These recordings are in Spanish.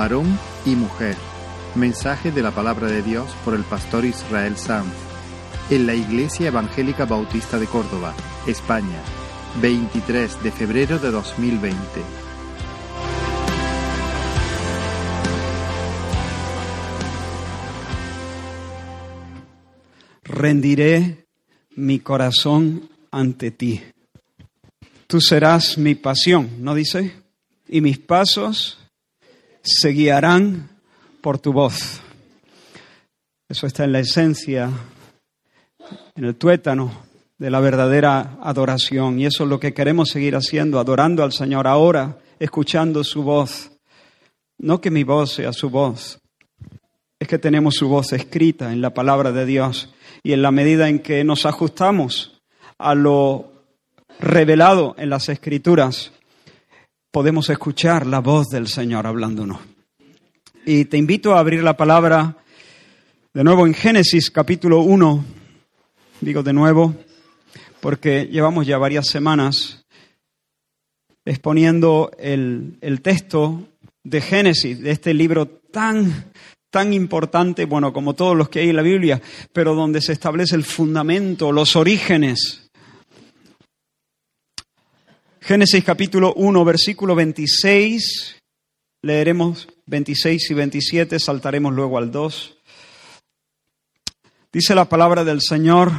varón y mujer. Mensaje de la palabra de Dios por el pastor Israel Sanz en la Iglesia Evangélica Bautista de Córdoba, España, 23 de febrero de 2020. Rendiré mi corazón ante ti. Tú serás mi pasión, ¿no dice? Y mis pasos se guiarán por tu voz. Eso está en la esencia, en el tuétano de la verdadera adoración. Y eso es lo que queremos seguir haciendo, adorando al Señor ahora, escuchando su voz. No que mi voz sea su voz, es que tenemos su voz escrita en la palabra de Dios. Y en la medida en que nos ajustamos a lo revelado en las escrituras, podemos escuchar la voz del Señor hablándonos. Y te invito a abrir la palabra de nuevo en Génesis capítulo 1. Digo de nuevo, porque llevamos ya varias semanas exponiendo el, el texto de Génesis, de este libro tan, tan importante, bueno, como todos los que hay en la Biblia, pero donde se establece el fundamento, los orígenes. Génesis capítulo 1, versículo 26, leeremos 26 y 27, saltaremos luego al 2. Dice la palabra del Señor.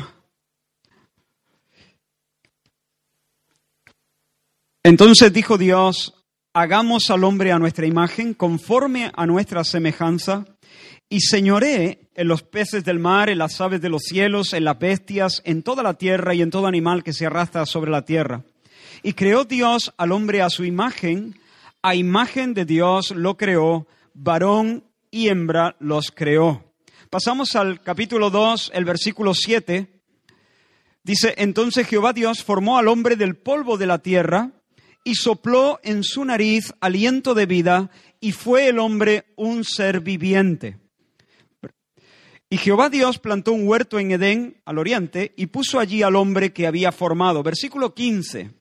Entonces dijo Dios, hagamos al hombre a nuestra imagen, conforme a nuestra semejanza, y señoré en los peces del mar, en las aves de los cielos, en las bestias, en toda la tierra y en todo animal que se arrastra sobre la tierra. Y creó Dios al hombre a su imagen, a imagen de Dios lo creó, varón y hembra los creó. Pasamos al capítulo 2, el versículo 7. Dice, entonces Jehová Dios formó al hombre del polvo de la tierra y sopló en su nariz aliento de vida y fue el hombre un ser viviente. Y Jehová Dios plantó un huerto en Edén, al oriente, y puso allí al hombre que había formado. Versículo 15.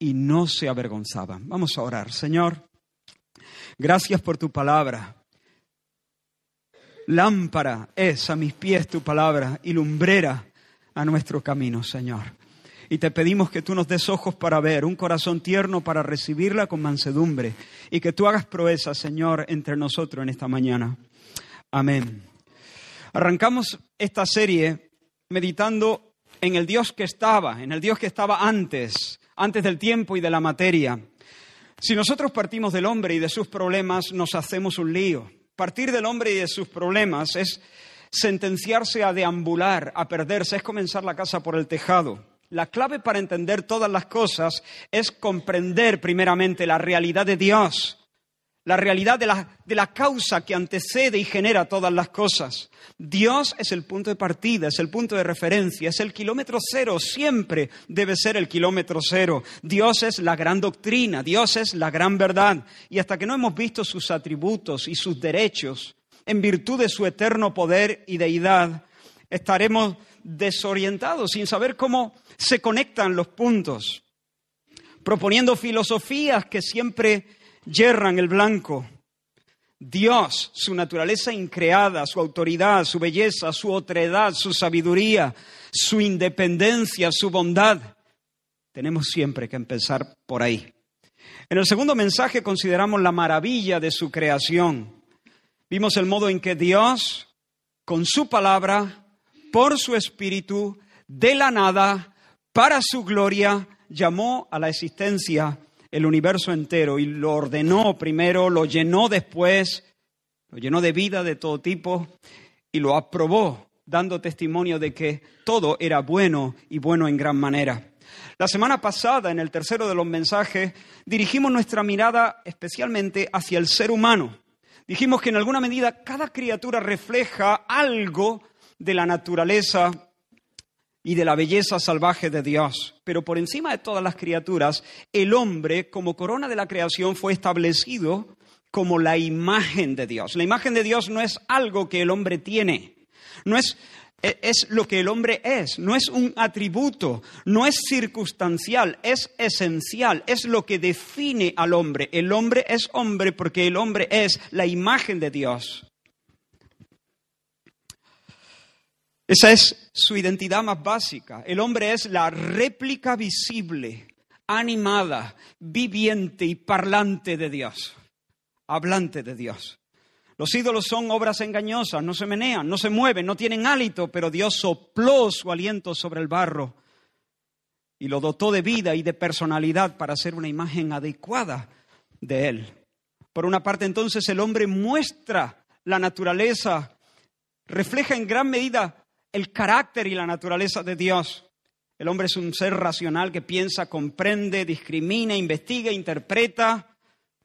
y no se avergonzaban. Vamos a orar. Señor, gracias por tu palabra. Lámpara es a mis pies tu palabra y lumbrera a nuestro camino, Señor. Y te pedimos que tú nos des ojos para ver, un corazón tierno para recibirla con mansedumbre y que tú hagas proeza, Señor, entre nosotros en esta mañana. Amén. Arrancamos esta serie meditando en el Dios que estaba, en el Dios que estaba antes, antes del tiempo y de la materia. Si nosotros partimos del hombre y de sus problemas, nos hacemos un lío. Partir del hombre y de sus problemas es sentenciarse a deambular, a perderse, es comenzar la casa por el tejado. La clave para entender todas las cosas es comprender primeramente la realidad de Dios, la realidad de la, de la, causa que antecede y genera todas las cosas. Dios es el punto de partida, es el punto de referencia, es el kilómetro cero, siempre debe ser el kilómetro cero. Dios es la gran doctrina, Dios es la gran verdad. Y hasta que no hemos visto sus atributos y sus derechos, en virtud de su eterno poder y deidad, estaremos desorientados sin saber cómo se conectan los puntos. proponiendo filosofías que siempre yerran el blanco. Dios, su naturaleza increada, su autoridad, su belleza, su otredad, su sabiduría, su independencia, su bondad. Tenemos siempre que empezar por ahí. En el segundo mensaje consideramos la maravilla de su creación. Vimos el modo en que Dios, con su palabra, por su espíritu, de la nada, para su gloria, llamó a la existencia el universo entero y lo ordenó primero, lo llenó después, lo llenó de vida de todo tipo y lo aprobó, dando testimonio de que todo era bueno y bueno en gran manera. La semana pasada, en el tercero de los mensajes, dirigimos nuestra mirada especialmente hacia el ser humano. Dijimos que en alguna medida cada criatura refleja algo de la naturaleza y de la belleza salvaje de Dios. Pero por encima de todas las criaturas, el hombre, como corona de la creación, fue establecido como la imagen de Dios. La imagen de Dios no es algo que el hombre tiene, no es, es lo que el hombre es, no es un atributo, no es circunstancial, es esencial, es lo que define al hombre. El hombre es hombre porque el hombre es la imagen de Dios. Esa es su identidad más básica. El hombre es la réplica visible, animada, viviente y parlante de Dios, hablante de Dios. Los ídolos son obras engañosas, no se menean, no se mueven, no tienen hálito, pero Dios sopló su aliento sobre el barro y lo dotó de vida y de personalidad para hacer una imagen adecuada de Él. Por una parte, entonces, el hombre muestra la naturaleza, refleja en gran medida el carácter y la naturaleza de Dios. El hombre es un ser racional que piensa, comprende, discrimina, investiga, interpreta,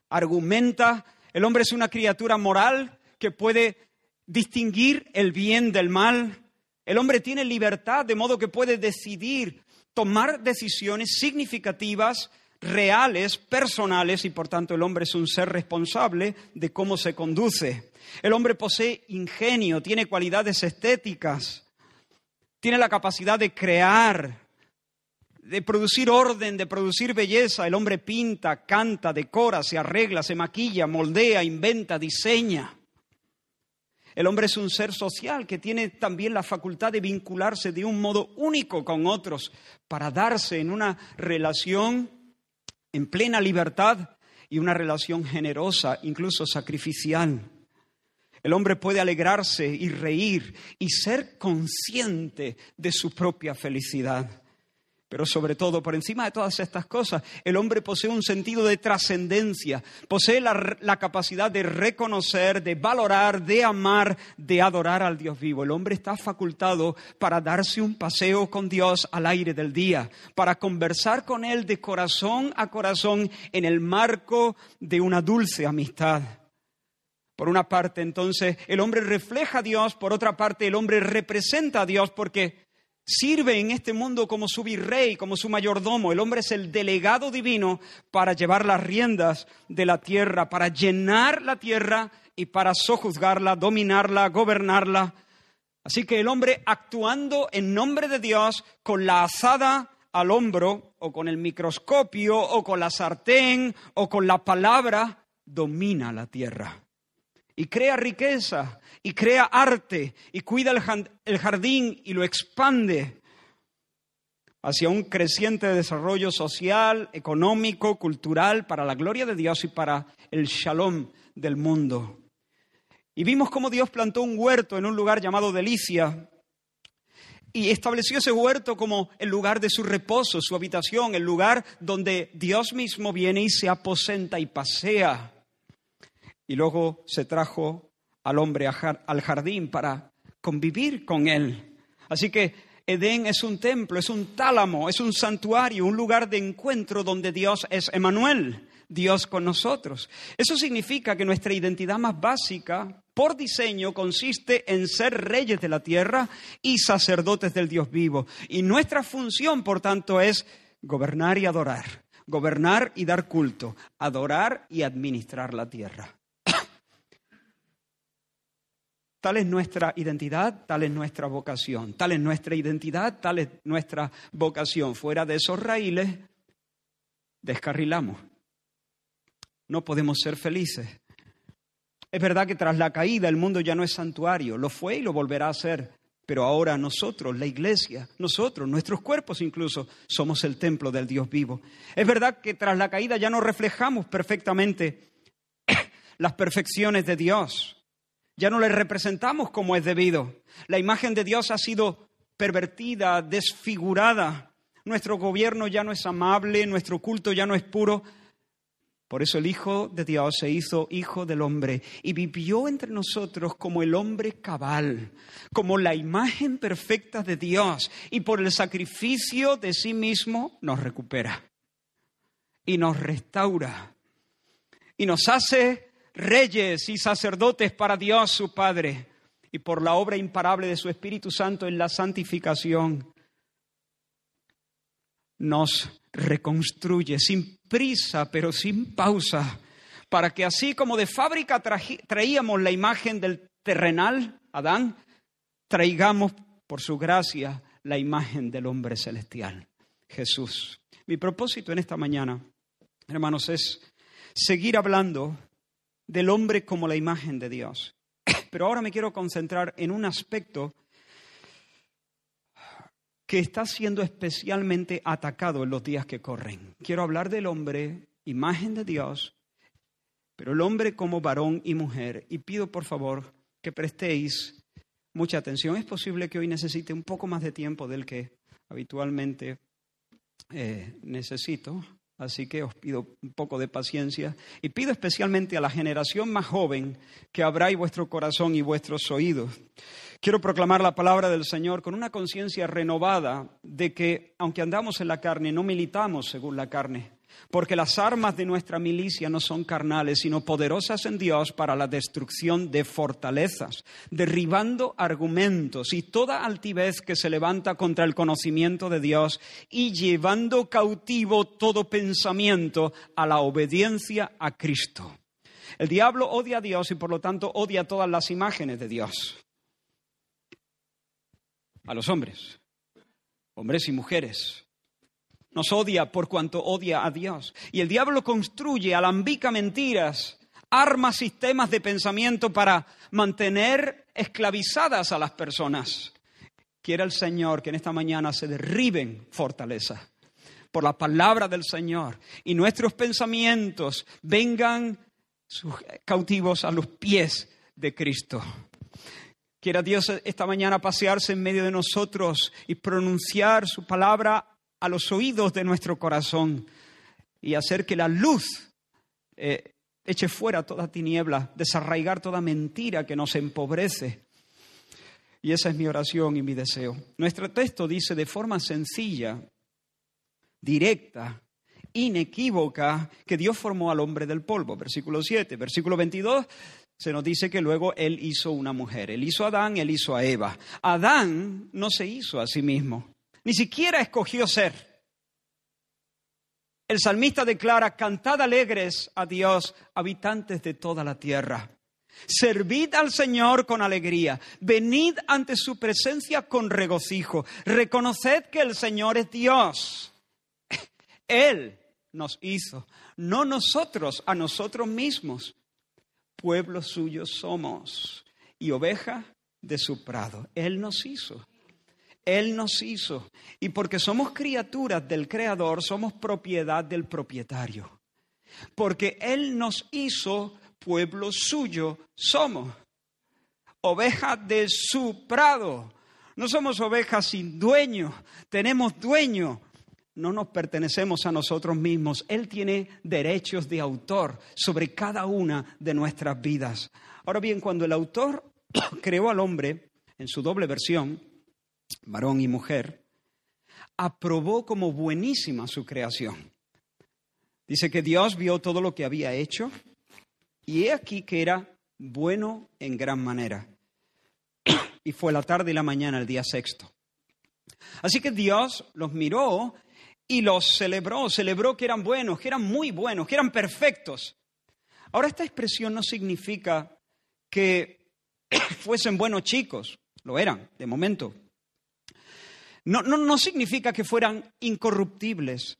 argumenta. El hombre es una criatura moral que puede distinguir el bien del mal. El hombre tiene libertad de modo que puede decidir, tomar decisiones significativas, reales, personales, y por tanto el hombre es un ser responsable de cómo se conduce. El hombre posee ingenio, tiene cualidades estéticas, tiene la capacidad de crear, de producir orden, de producir belleza. El hombre pinta, canta, decora, se arregla, se maquilla, moldea, inventa, diseña. El hombre es un ser social que tiene también la facultad de vincularse de un modo único con otros para darse en una relación en plena libertad y una relación generosa, incluso sacrificial. El hombre puede alegrarse y reír y ser consciente de su propia felicidad. Pero sobre todo, por encima de todas estas cosas, el hombre posee un sentido de trascendencia, posee la, capacidad de reconocer, de valorar, de amar, de adorar al Dios vivo. El hombre está facultado para darse un paseo con Dios al aire del día, para conversar con Él de corazón a corazón en el marco de una dulce amistad. Por una parte, entonces, el hombre refleja a Dios, por otra parte, el hombre representa a Dios porque sirve en este mundo como su virrey, como su mayordomo. El hombre es el delegado divino para llevar las riendas de la tierra, para llenar la tierra y para sojuzgarla, dominarla, gobernarla. Así que el hombre actuando en nombre de Dios con la azada al hombro o con el microscopio o con la sartén o con la palabra, domina la tierra y crea riqueza y crea arte y cuida el jardín y lo expande hacia un creciente desarrollo social, económico, cultural, para la gloria de Dios y para el shalom del mundo. Y vimos cómo Dios plantó un huerto en un lugar llamado Delicia y estableció ese huerto como el lugar de su reposo, su habitación, el lugar donde Dios mismo viene y se aposenta y pasea y luego se trajo al hombre al jardín para convivir con él. Así que Edén es un templo, es un tálamo, es un santuario, un lugar de encuentro donde Dios es Emanuel, Dios con nosotros. Eso significa que nuestra identidad más básica, por diseño, consiste en ser reyes de la tierra y sacerdotes del Dios vivo. Y nuestra función, por tanto, es gobernar y adorar, gobernar y dar culto, adorar y administrar la tierra. Tal es nuestra identidad, tal es nuestra vocación. Tal es nuestra identidad, tal es nuestra vocación. Fuera de esos raíles, descarrilamos. No podemos ser felices. Es verdad que tras la caída el mundo ya no es santuario, lo fue y lo volverá a ser, pero ahora nosotros, la iglesia, nosotros, nuestros cuerpos incluso, somos el templo del Dios vivo. Es verdad que tras la caída ya no reflejamos perfectamente las perfecciones de Dios, ya no le representamos como es debido. La imagen de Dios ha sido pervertida, desfigurada. Nuestro gobierno ya no es amable, nuestro culto ya no es puro. Por eso el Hijo de Dios se hizo Hijo del hombre y vivió entre nosotros como el hombre cabal, como la imagen perfecta de Dios y por el sacrificio de sí mismo nos recupera y nos restaura y nos hace reyes y sacerdotes para Dios su Padre y por la obra imparable de su Espíritu Santo en la santificación nos reconstruye sin prisa, pero sin pausa, para que así como de fábrica traíamos la imagen del terrenal, Adán, traigamos por su gracia la imagen del hombre celestial, Jesús. Mi propósito en esta mañana, hermanos, es seguir hablando del hombre como la imagen de Dios. Pero ahora me quiero concentrar en un aspecto que está siendo especialmente atacado en los días que corren. Quiero hablar del hombre, imagen de Dios, pero el hombre como varón y mujer. Y pido por favor que prestéis mucha atención. Es posible que hoy necesite un poco más de tiempo del que habitualmente eh, necesito. Así que os pido un poco de paciencia y pido especialmente a la generación más joven que abráis vuestro corazón y vuestros oídos. Quiero proclamar la palabra del Señor con una conciencia renovada de que, aunque andamos en la carne, no militamos según la carne, porque las armas de nuestra milicia no son carnales, sino poderosas en Dios para la destrucción de fortalezas, derribando argumentos y toda altivez que se levanta contra el conocimiento de Dios y llevando cautivo todo pensamiento a la obediencia a Cristo. El diablo odia a Dios y por lo tanto odia todas las imágenes de Dios. A los hombres, hombres y mujeres, nos odia por cuanto odia a Dios. Y el diablo construye alambica mentiras, arma sistemas de pensamiento para mantener esclavizadas a las personas. Quiere el Señor que en esta mañana se derriben fortalezas por la palabra del Señor y nuestros pensamientos vengan cautivos a los pies de Cristo. Quiera Dios esta mañana pasearse en medio de nosotros y pronunciar su palabra a los oídos de nuestro corazón y hacer que la luz eh, eche fuera toda tiniebla, desarraigar toda mentira que nos empobrece. Y esa es mi oración y mi deseo. Nuestro texto dice de forma sencilla, directa, inequívoca, que Dios formó al hombre del polvo. Versículo 7. Versículo 22 se nos dice que luego Él hizo una mujer. Él hizo a Adán, Él hizo a Eva. Adán no se hizo a sí mismo. Ni siquiera escogió ser. El salmista declara, cantad alegres a Dios, habitantes de toda la tierra. Servid al Señor con alegría, venid ante su presencia con regocijo, reconoced que el Señor es Dios. Él nos hizo, no nosotros a nosotros mismos. Pueblo suyo somos y oveja de su prado. Él nos hizo. Él nos hizo. Y porque somos criaturas del Creador, somos propiedad del propietario. Porque Él nos hizo, pueblo suyo somos. Ovejas de su prado. No somos ovejas sin dueño, tenemos dueño. No nos pertenecemos a nosotros mismos. Él tiene derechos de autor sobre cada una de nuestras vidas. Ahora bien, cuando el autor creó al hombre en su doble versión, varón y mujer, aprobó como buenísima su creación. Dice que Dios vio todo lo que había hecho y he aquí que era bueno en gran manera. Y fue la tarde y la mañana el día sexto. Así que Dios los miró y los celebró, celebró que eran buenos, que eran muy buenos, que eran perfectos. Ahora esta expresión no significa que fuesen buenos chicos, lo eran, de momento, no, no, no significa que fueran incorruptibles,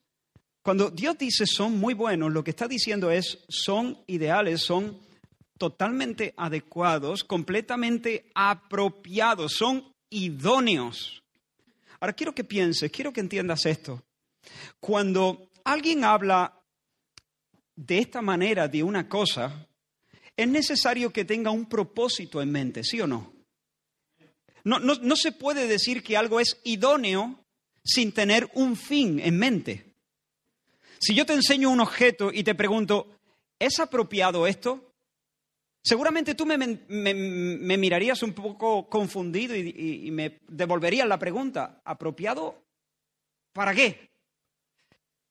Cuando Dios dice son muy buenos, lo que está diciendo es son ideales, son totalmente adecuados, completamente apropiados, son idóneos. Ahora quiero que pienses, quiero que entiendas esto. Cuando alguien habla de esta manera de una cosa, es necesario que tenga un propósito en mente, ¿sí o no? No, no, se puede decir que algo es idóneo sin tener un fin en mente. Si yo te enseño un objeto y te pregunto, ¿es apropiado esto? Seguramente tú me, mirarías un poco confundido y, me devolverías la pregunta, ¿apropiado para qué?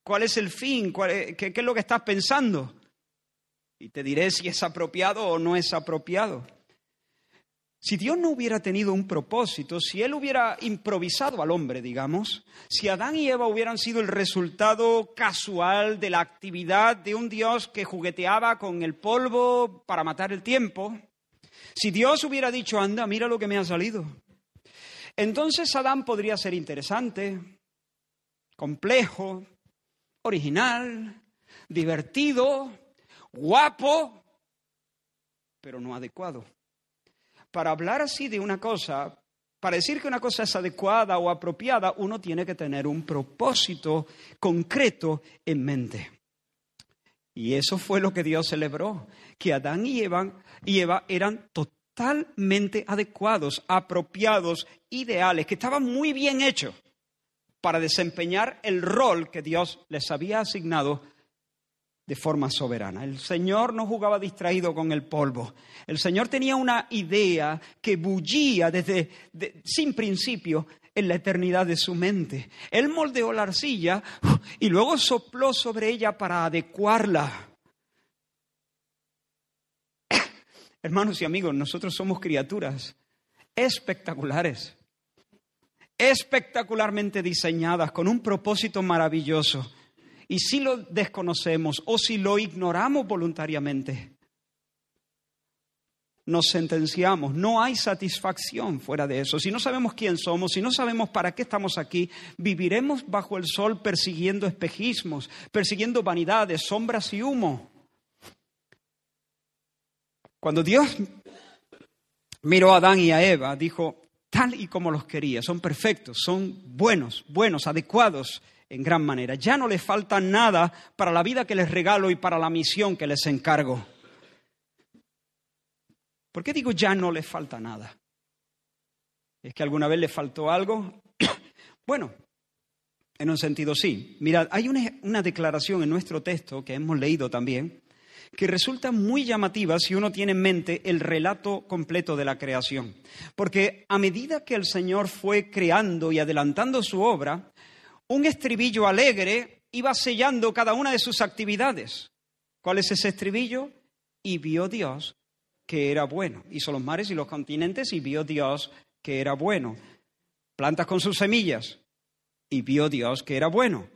¿Cuál es el fin? qué, ¿Qué es lo que estás pensando? Y te diré si es apropiado o no es apropiado. Si Dios no hubiera tenido un propósito, si Él hubiera improvisado al hombre, digamos, si Adán y Eva hubieran sido el resultado casual de la actividad de un Dios que jugueteaba con el polvo para matar el tiempo, si Dios hubiera dicho, anda, mira lo que me ha salido, entonces Adán podría ser interesante, complejo, original, divertido, guapo, pero no adecuado para hablar así de una cosa, para decir que una cosa es adecuada o apropiada, uno tiene que tener un propósito concreto en mente. Y eso fue lo que Dios celebró, que Adán y Eva, Eva eran totalmente adecuados, apropiados, ideales, que estaban muy bien hechos para desempeñar el rol que Dios les había asignado de forma soberana. El Señor no jugaba distraído con el polvo. El Señor tenía una idea que bullía desde sin principio en la eternidad de su mente. Él moldeó la arcilla y luego sopló sobre ella para adecuarla. Hermanos y amigos, nosotros somos criaturas espectaculares, espectacularmente diseñadas, con un propósito maravilloso. Y si lo desconocemos o si lo ignoramos voluntariamente, nos sentenciamos. No hay satisfacción fuera de eso. Si no sabemos quién somos, si no sabemos para qué estamos aquí, viviremos bajo el sol persiguiendo espejismos, persiguiendo vanidades, sombras y humo. Cuando Dios miró a Adán y a Eva, dijo, tal y como los quería, son perfectos, son buenos, buenos, adecuados, en gran manera. Ya no les falta nada para la vida que les regalo y para la misión que les encargo. ¿Por qué digo ya no les falta nada? ¿Es que alguna vez les faltó algo? bueno, en un sentido sí. Mirad, hay una, declaración en nuestro texto que hemos leído también que resulta muy llamativa si uno tiene en mente el relato completo de la creación. Porque a medida que el Señor fue creando y adelantando su obra, un estribillo alegre iba sellando cada una de sus actividades. ¿Cuál es ese estribillo? Y vio Dios que era bueno. Hizo los mares y los continentes y vio Dios que era bueno. Plantas con sus semillas y vio Dios que era bueno.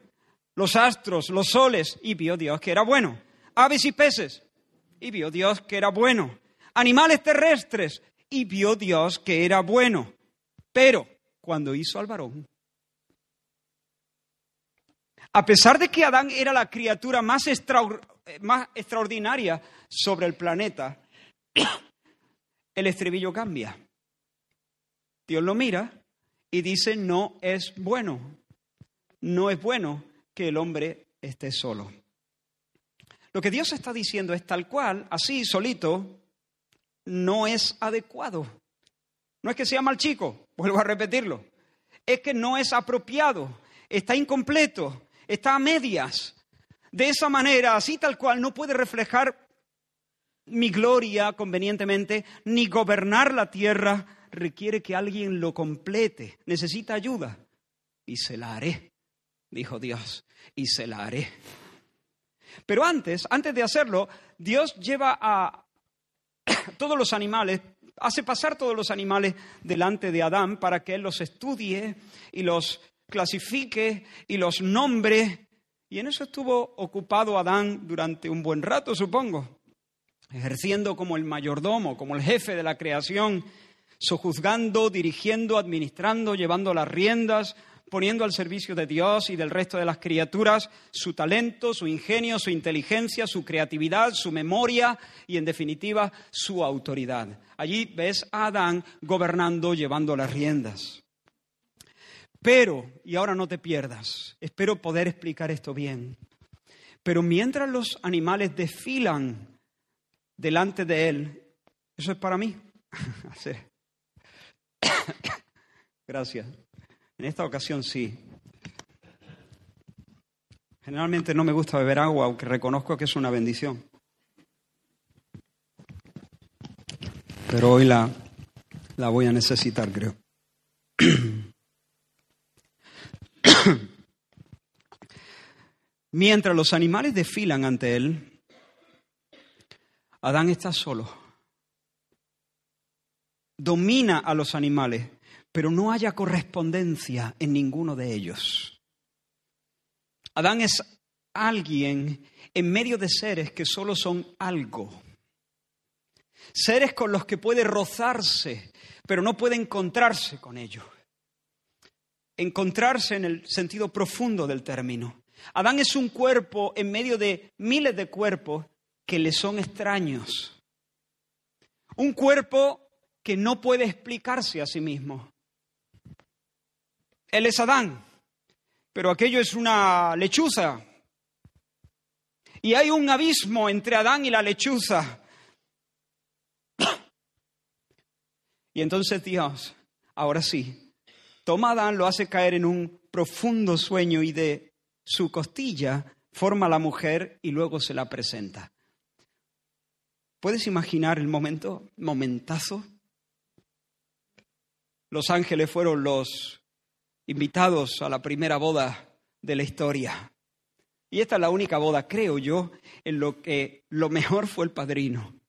Los astros, los soles y vio Dios que era bueno. Aves y peces y vio Dios que era bueno. Animales terrestres y vio Dios que era bueno. Pero cuando hizo al varón, a pesar de que Adán era la criatura más, extraordinaria sobre el planeta, el estribillo cambia. Dios lo mira y dice, no es bueno, no es bueno que el hombre esté solo. Lo que Dios está diciendo es tal cual, así, solito, no es adecuado. No es que sea mal chico, vuelvo a repetirlo, es que no es apropiado, está incompleto, está a medias. De esa manera, así tal cual, no puede reflejar mi gloria convenientemente, ni gobernar la tierra, requiere que alguien lo complete, necesita ayuda. Y se la haré, dijo Dios, y se la haré. Pero antes, antes de hacerlo, Dios lleva a todos los animales, hace pasar todos los animales delante de Adán para que él los estudie y los clasifique y los nombre. Y en eso estuvo ocupado Adán durante un buen rato, supongo, ejerciendo como el mayordomo, como el jefe de la creación, sojuzgando, dirigiendo, administrando, llevando las riendas, poniendo al servicio de Dios y del resto de las criaturas su talento, su ingenio, su inteligencia, su creatividad, su memoria y, en definitiva, su autoridad. Allí ves a Adán gobernando, llevando las riendas. Pero, y ahora no te pierdas, espero poder explicar esto bien, pero mientras los animales desfilan delante de él, eso es para mí. Gracias. En esta ocasión sí. Generalmente no me gusta beber agua, aunque reconozco que es una bendición. Pero hoy la, la voy a necesitar, creo. Mientras los animales desfilan ante él, Adán está solo. Domina a los animales, pero no haya correspondencia en ninguno de ellos. Adán es alguien en medio de seres que solo son algo. Seres con los que puede rozarse, pero no puede encontrarse con ellos. Encontrarse en el sentido profundo del término. Adán es un cuerpo en medio de miles de cuerpos que le son extraños. Un cuerpo que no puede explicarse a sí mismo. Él es Adán, pero aquello es una lechuza. Y hay un abismo entre Adán y la lechuza. Y entonces Dios, ahora sí, toma Adán, lo hace caer en un profundo sueño y de su costilla forma a la mujer y luego se la presenta. ¿Puedes imaginar el momento, momentazo? Los ángeles fueron los invitados a la primera boda de la historia. Y esta es la única boda, creo yo, en lo que lo mejor fue el padrino.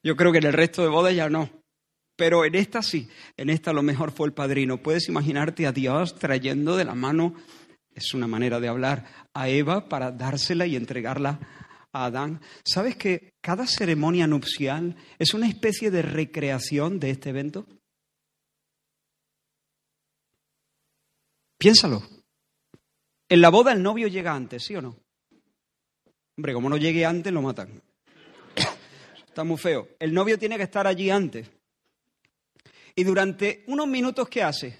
Yo creo que en el resto de bodas ya no. Pero en esta sí, en esta lo mejor fue el padrino. Puedes imaginarte a Dios trayendo de la mano, es una manera de hablar, a Eva para dársela y entregarla a Adán. ¿Sabes que cada ceremonia nupcial es una especie de recreación de este evento? Piénsalo. En la boda el novio llega antes, ¿sí o no? Hombre, como no llegue antes, lo matan. Está muy feo. El novio tiene que estar allí antes. Y durante unos minutos, ¿qué hace?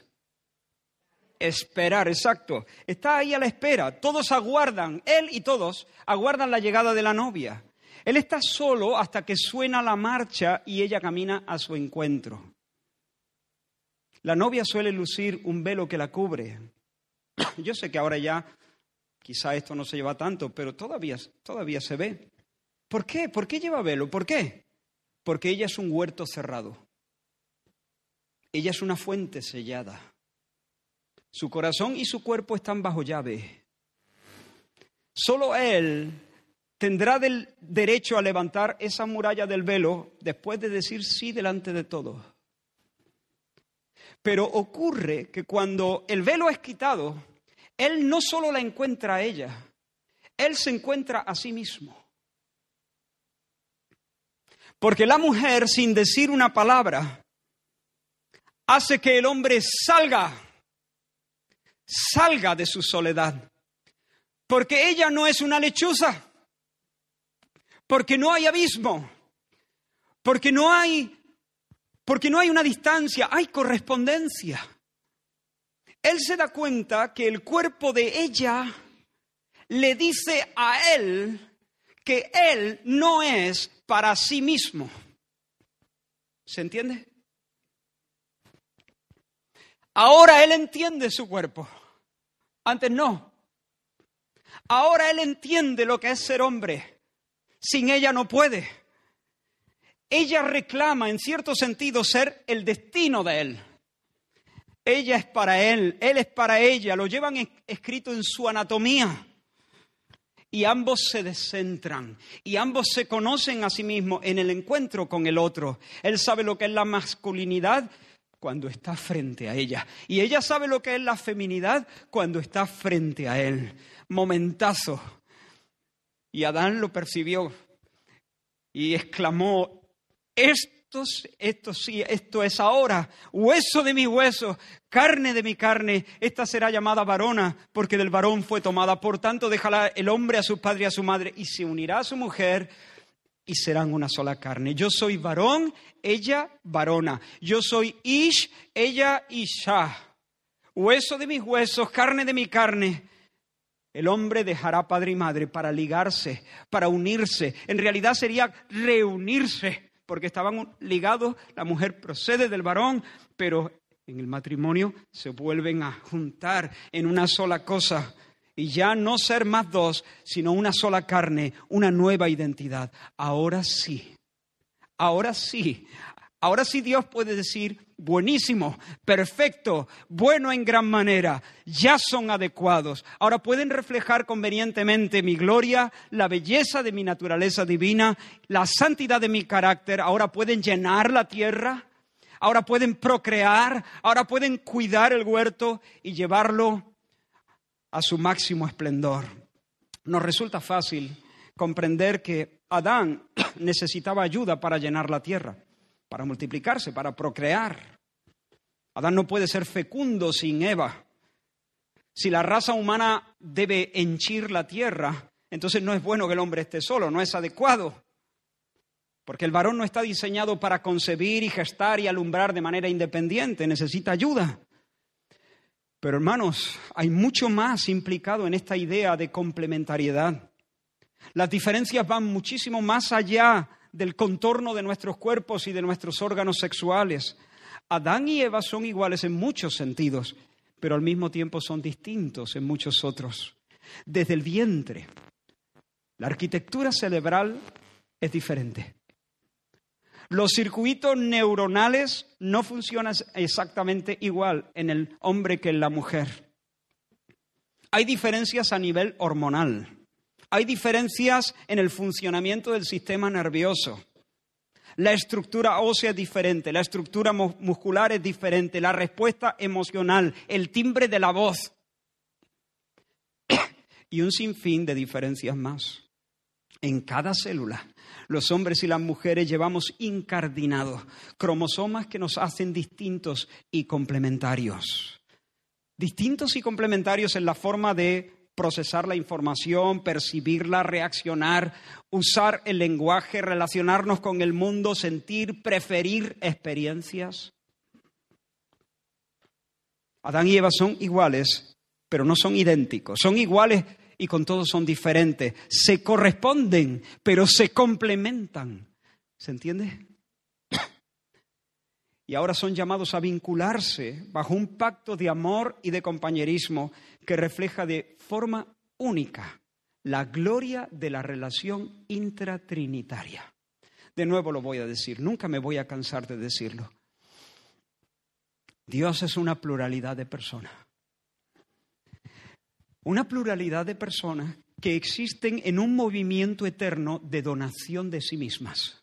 Esperar, exacto. Está ahí a la espera. Todos aguardan, él y todos aguardan la llegada de la novia. Él está solo hasta que suena la marcha y ella camina a su encuentro. La novia suele lucir un velo que la cubre. Yo sé que ahora ya quizá esto no se lleva tanto, pero todavía, todavía se ve. ¿Por qué? ¿Por qué lleva velo? ¿Por qué? Porque ella es un huerto cerrado. Ella es una fuente sellada. Su corazón y su cuerpo están bajo llave. Solo Él tendrá derecho a levantar esa muralla del velo después de decir sí delante de todos. Pero ocurre que cuando el velo es quitado, Él no solo la encuentra a ella, Él se encuentra a sí mismo. Porque la mujer, sin decir una palabra, hace que el hombre salga, salga de su soledad. Porque ella no es una lechuza, porque no hay abismo, porque no hay, porque no hay una distancia, hay correspondencia. Él se da cuenta que el cuerpo de ella le dice a él que él no es para sí mismo. ¿Se entiende? Ahora él entiende su cuerpo. Antes no. Ahora él entiende lo que es ser hombre. Sin ella no puede. Ella reclama, en cierto sentido, ser el destino de él. Ella es para él, él es para ella. Lo llevan escrito en su anatomía. Y ambos se descentran y ambos se conocen a sí mismos en el encuentro con el otro. Él sabe lo que es la masculinidad cuando está frente a ella. Y ella sabe lo que es la feminidad cuando está frente a él. Momentazo. Y Adán lo percibió y exclamó, esto estos, esto sí, esto es ahora, hueso de mis huesos, carne de mi carne, esta será llamada varona, porque del varón fue tomada. Por tanto, dejará el hombre a su padre y a su madre, y se unirá a su mujer, y serán una sola carne. Yo soy varón, ella varona. Yo soy Ish, ella Isha. Hueso de mis huesos, carne de mi carne. El hombre dejará padre y madre para ligarse, para unirse. En realidad sería reunirse, porque estaban ligados, la mujer procede del varón, pero en el matrimonio se vuelven a juntar en una sola cosa y ya no ser más dos, sino una sola carne, una nueva identidad. Ahora sí, ahora sí, ahora sí Dios puede decir, buenísimo, perfecto, bueno en gran manera, ya son adecuados. Ahora pueden reflejar convenientemente mi gloria, la belleza de mi naturaleza divina, la santidad de mi carácter, ahora pueden llenar la tierra. Ahora pueden procrear, ahora pueden cuidar el huerto y llevarlo a su máximo esplendor. Nos resulta fácil comprender que Adán necesitaba ayuda para llenar la tierra, para multiplicarse, para procrear. Adán no puede ser fecundo sin Eva. Si la raza humana debe henchir la tierra, entonces no es bueno que el hombre esté solo, no es adecuado. Porque el varón no está diseñado para concebir y gestar y alumbrar de manera independiente, necesita ayuda. Pero hermanos, hay mucho más implicado en esta idea de complementariedad. Las diferencias van muchísimo más allá del contorno de nuestros cuerpos y de nuestros órganos sexuales. Adán y Eva son iguales en muchos sentidos, pero al mismo tiempo son distintos en muchos otros. Desde el vientre, la arquitectura cerebral es diferente. Los circuitos neuronales no funcionan exactamente igual en el hombre que en la mujer. Hay diferencias a nivel hormonal. Hay diferencias en el funcionamiento del sistema nervioso. La estructura ósea es diferente, la estructura muscular es diferente, la respuesta emocional, el timbre de la voz y un sinfín de diferencias más. En cada célula los hombres y las mujeres llevamos incardinados cromosomas que nos hacen distintos y complementarios. Distintos y complementarios en la forma de procesar la información, percibirla, reaccionar, usar el lenguaje, relacionarnos con el mundo, sentir, preferir experiencias. Adán y Eva son iguales, pero no son idénticos. Son iguales y con todos son diferentes. Se corresponden, pero se complementan. ¿Se entiende? Y ahora son llamados a vincularse bajo un pacto de amor y de compañerismo que refleja de forma única la gloria de la relación intratrinitaria. De nuevo lo voy a decir, nunca me voy a cansar de decirlo. Dios es una pluralidad de personas una pluralidad de personas que existen en un movimiento eterno de donación de sí mismas.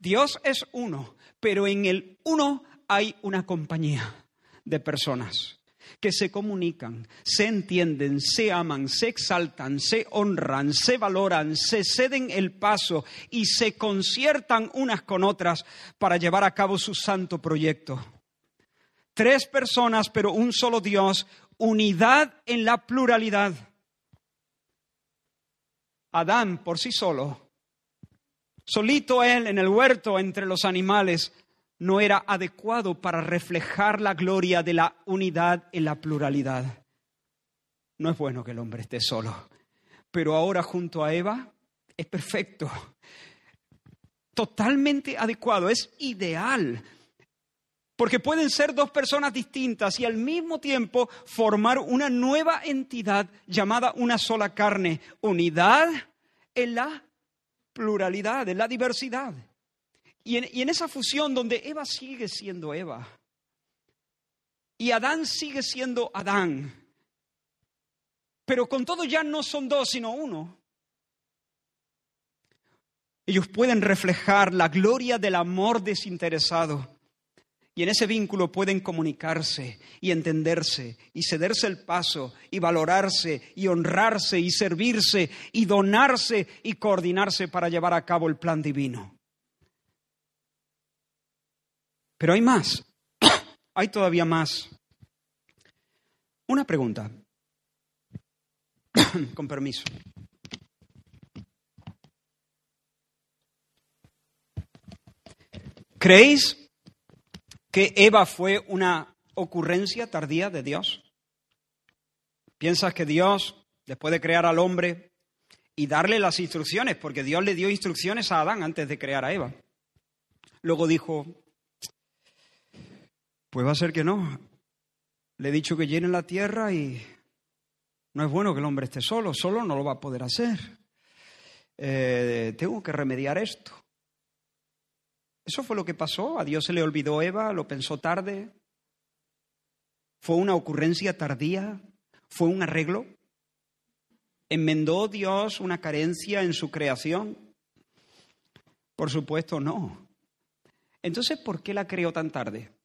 Dios es uno, pero en el uno hay una compañía de personas que se comunican, se entienden, se aman, se exaltan, se honran, se valoran, se ceden el paso y se conciertan unas con otras para llevar a cabo su santo proyecto. Tres personas, pero un solo Dios, unidad en la pluralidad. Adán por sí solo, solito él en el huerto entre los animales, no era adecuado para reflejar la gloria de la unidad en la pluralidad. No es bueno que el hombre esté solo, pero ahora junto a Eva es perfecto, totalmente adecuado, es ideal porque pueden ser dos personas distintas y al mismo tiempo formar una nueva entidad llamada una sola carne. Unidad en la pluralidad, en la diversidad. Y en, esa fusión donde Eva sigue siendo Eva y Adán sigue siendo Adán. Pero con todo ya no son dos, sino uno. Ellos pueden reflejar la gloria del amor desinteresado y en ese vínculo pueden comunicarse y entenderse y cederse el paso y valorarse y honrarse y servirse y donarse y coordinarse para llevar a cabo el plan divino. Pero hay más. hay todavía más. Una pregunta. Con permiso. ¿Creéis que Eva fue una ocurrencia tardía de Dios? ¿Piensas que Dios, después de crear al hombre y darle las instrucciones, porque Dios le dio instrucciones a Adán antes de crear a Eva, luego dijo, pues va a ser que no. Le he dicho que llene la tierra y no es bueno que el hombre esté solo, solo no lo va a poder hacer. Eh, tengo que remediar esto. Eso fue lo que pasó. A Dios se le olvidó Eva, lo pensó tarde. Fue una ocurrencia tardía. Fue un arreglo. ¿Enmendó Dios una carencia en su creación? Por supuesto, no. Entonces, ¿por qué la creó tan tarde?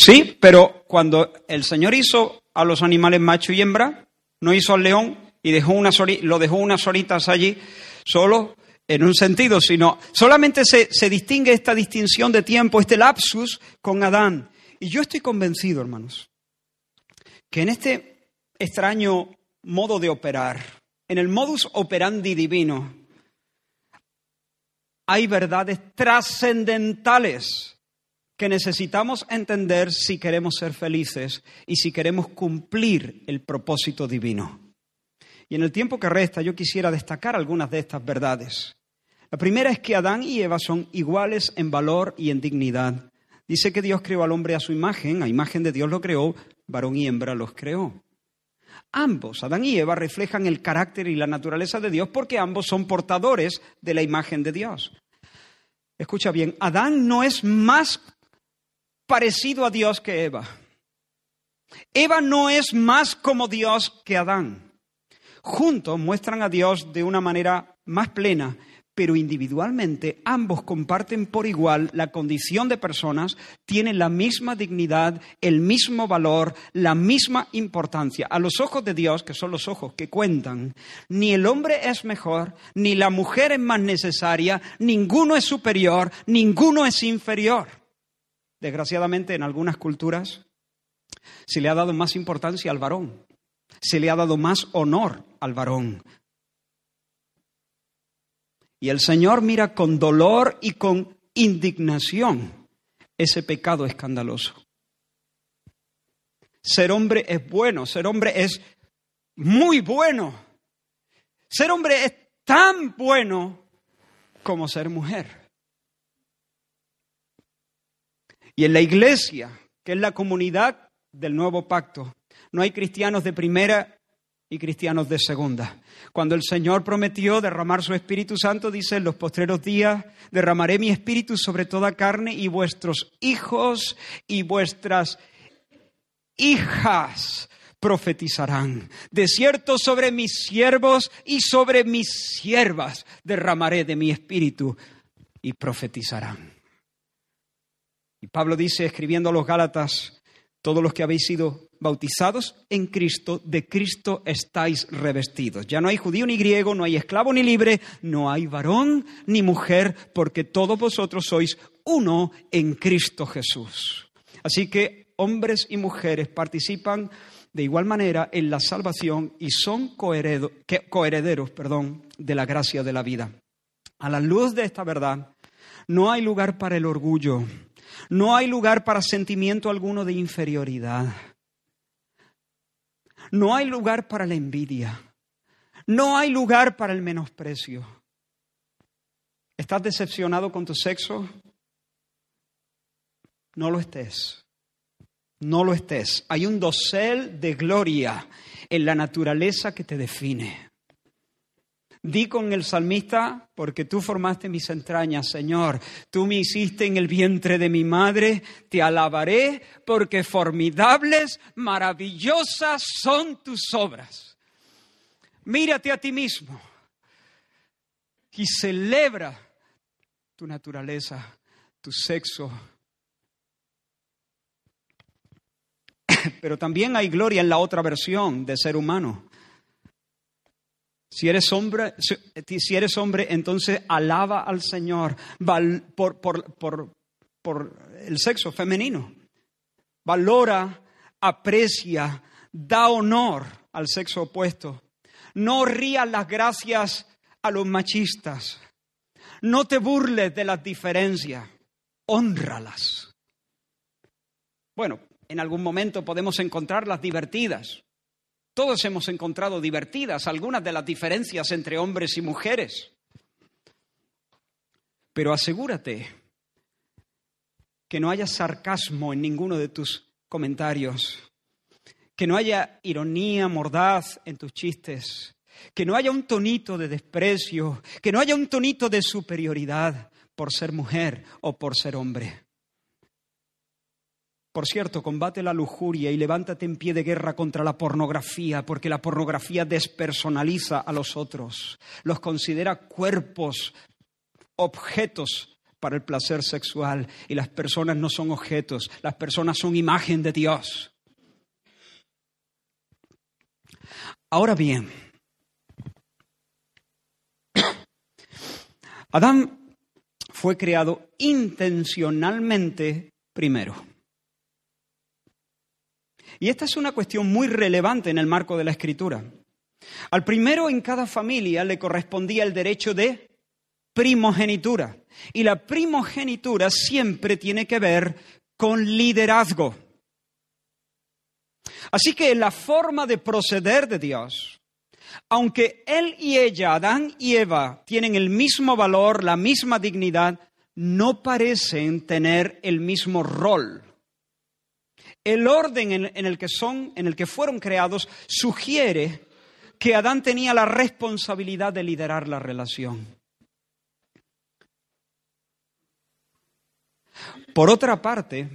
Sí, pero cuando el Señor hizo a los animales macho y hembra, no hizo al león y dejó unas lo dejó unas horitas allí, solo en un sentido, sino solamente se, se distingue esta distinción de tiempo, este lapsus con Adán. Y yo estoy convencido, hermanos, que en este extraño modo de operar, en el modus operandi divino, hay verdades trascendentales que necesitamos entender si queremos ser felices y si queremos cumplir el propósito divino. Y en el tiempo que resta yo quisiera destacar algunas de estas verdades. La primera es que Adán y Eva son iguales en valor y en dignidad. Dice que Dios creó al hombre a su imagen, a imagen de Dios lo creó, varón y hembra los creó. Ambos, Adán y Eva, reflejan el carácter y la naturaleza de Dios porque ambos son portadores de la imagen de Dios. Escucha bien, Adán no es más parecido a Dios que Eva. Eva no es más como Dios que Adán. Juntos muestran a Dios de una manera más plena, pero individualmente ambos comparten por igual la condición de personas, tienen la misma dignidad, el mismo valor, la misma importancia. A los ojos de Dios, que son los ojos que cuentan, ni el hombre es mejor, ni la mujer es más necesaria, ninguno es superior, ninguno es inferior. Desgraciadamente, en algunas culturas se le ha dado más importancia al varón, se le ha dado más honor al varón. Y el Señor mira con dolor y con indignación ese pecado escandaloso. Ser hombre es bueno, ser hombre es muy bueno. Ser hombre es tan bueno como ser mujer. Y en la iglesia, que es la comunidad del nuevo pacto, no hay cristianos de primera y cristianos de segunda. Cuando el Señor prometió derramar su Espíritu Santo, dice, en los postreros días derramaré mi Espíritu sobre toda carne y vuestros hijos y vuestras hijas profetizarán. De cierto sobre mis siervos y sobre mis siervas derramaré de mi Espíritu y profetizarán. Y Pablo dice, escribiendo a los Gálatas, todos los que habéis sido bautizados en Cristo, de Cristo estáis revestidos. Ya no hay judío ni griego, no hay esclavo ni libre, no hay varón ni mujer, porque todos vosotros sois uno en Cristo Jesús. Así que hombres y mujeres participan de igual manera en la salvación y son coherederos perdón, de la gracia de la vida. A la luz de esta verdad, no hay lugar para el orgullo no hay lugar para sentimiento alguno de inferioridad. No hay lugar para la envidia. No hay lugar para el menosprecio. ¿Estás decepcionado con tu sexo? No lo estés. No lo estés. Hay un dosel de gloria en la naturaleza que te define. Di con el salmista, porque tú formaste mis entrañas, Señor. Tú me hiciste en el vientre de mi madre. Te alabaré porque formidables, maravillosas son tus obras. Mírate a ti mismo y celebra tu naturaleza, tu sexo. Pero también hay gloria en la otra versión de ser humano. Si eres hombre, si eres hombre entonces alaba al Señor por, el sexo femenino. Valora, aprecia, da honor al sexo opuesto. No rías las gracias a los machistas. No te burles de las diferencias. Honralas. Bueno, en algún momento podemos encontrarlas divertidas. Todos hemos encontrado divertidas algunas de las diferencias entre hombres y mujeres. Pero asegúrate que no haya sarcasmo en ninguno de tus comentarios, que no haya ironía mordaz en tus chistes, que no haya un tonito de desprecio, que no haya un tonito de superioridad por ser mujer o por ser hombre. Por cierto, combate la lujuria y levántate en pie de guerra contra la pornografía, porque la pornografía despersonaliza a los otros, los considera cuerpos, objetos para el placer sexual y las personas no son objetos, las personas son imagen de Dios. Ahora bien, Adán fue creado intencionalmente primero. Y esta es una cuestión muy relevante en el marco de la escritura. Al primero en cada familia le correspondía el derecho de primogenitura. Y la primogenitura siempre tiene que ver con liderazgo. Así que la forma de proceder de Dios, aunque él y ella, Adán y Eva, tienen el mismo valor, la misma dignidad, no parecen tener el mismo rol. El orden en, el que son, en el que fueron creados, sugiere que Adán tenía la responsabilidad de liderar la relación. Por otra parte,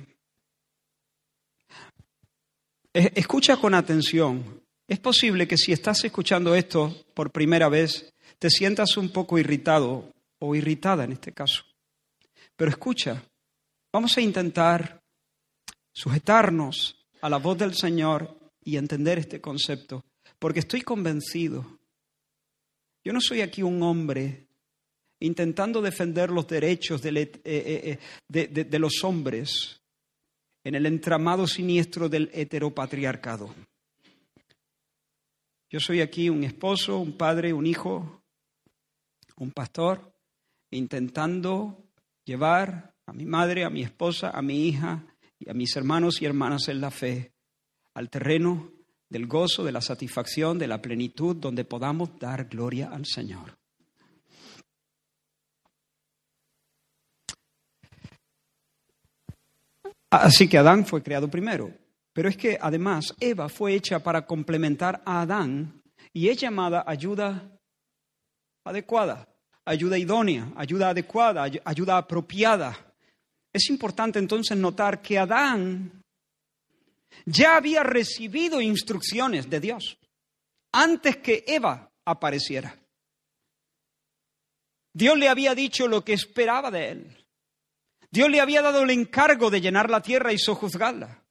escucha con atención. Es posible que si estás escuchando esto por primera vez, te sientas un poco irritado o irritada en este caso. Pero escucha, vamos a intentar sujetarnos a la voz del Señor y entender este concepto, porque estoy convencido. Yo no soy aquí un hombre intentando defender los derechos eh, eh, eh, de, los hombres en el entramado siniestro del heteropatriarcado. Yo soy aquí un esposo, un padre, un hijo, un pastor, intentando llevar a mi madre, a mi esposa, a mi hija a mis hermanos y hermanas en la fe al terreno del gozo, de la satisfacción, de la plenitud, donde podamos dar gloria al Señor. Así que Adán fue creado primero. Pero es que además Eva fue hecha para complementar a Adán y es llamada ayuda adecuada, ayuda idónea, ayuda adecuada, ayuda apropiada. Es importante entonces notar que Adán ya había recibido instrucciones de Dios antes que Eva apareciera. Dios le había dicho lo que esperaba de él. Dios le había dado el encargo de llenar la tierra y sojuzgarla.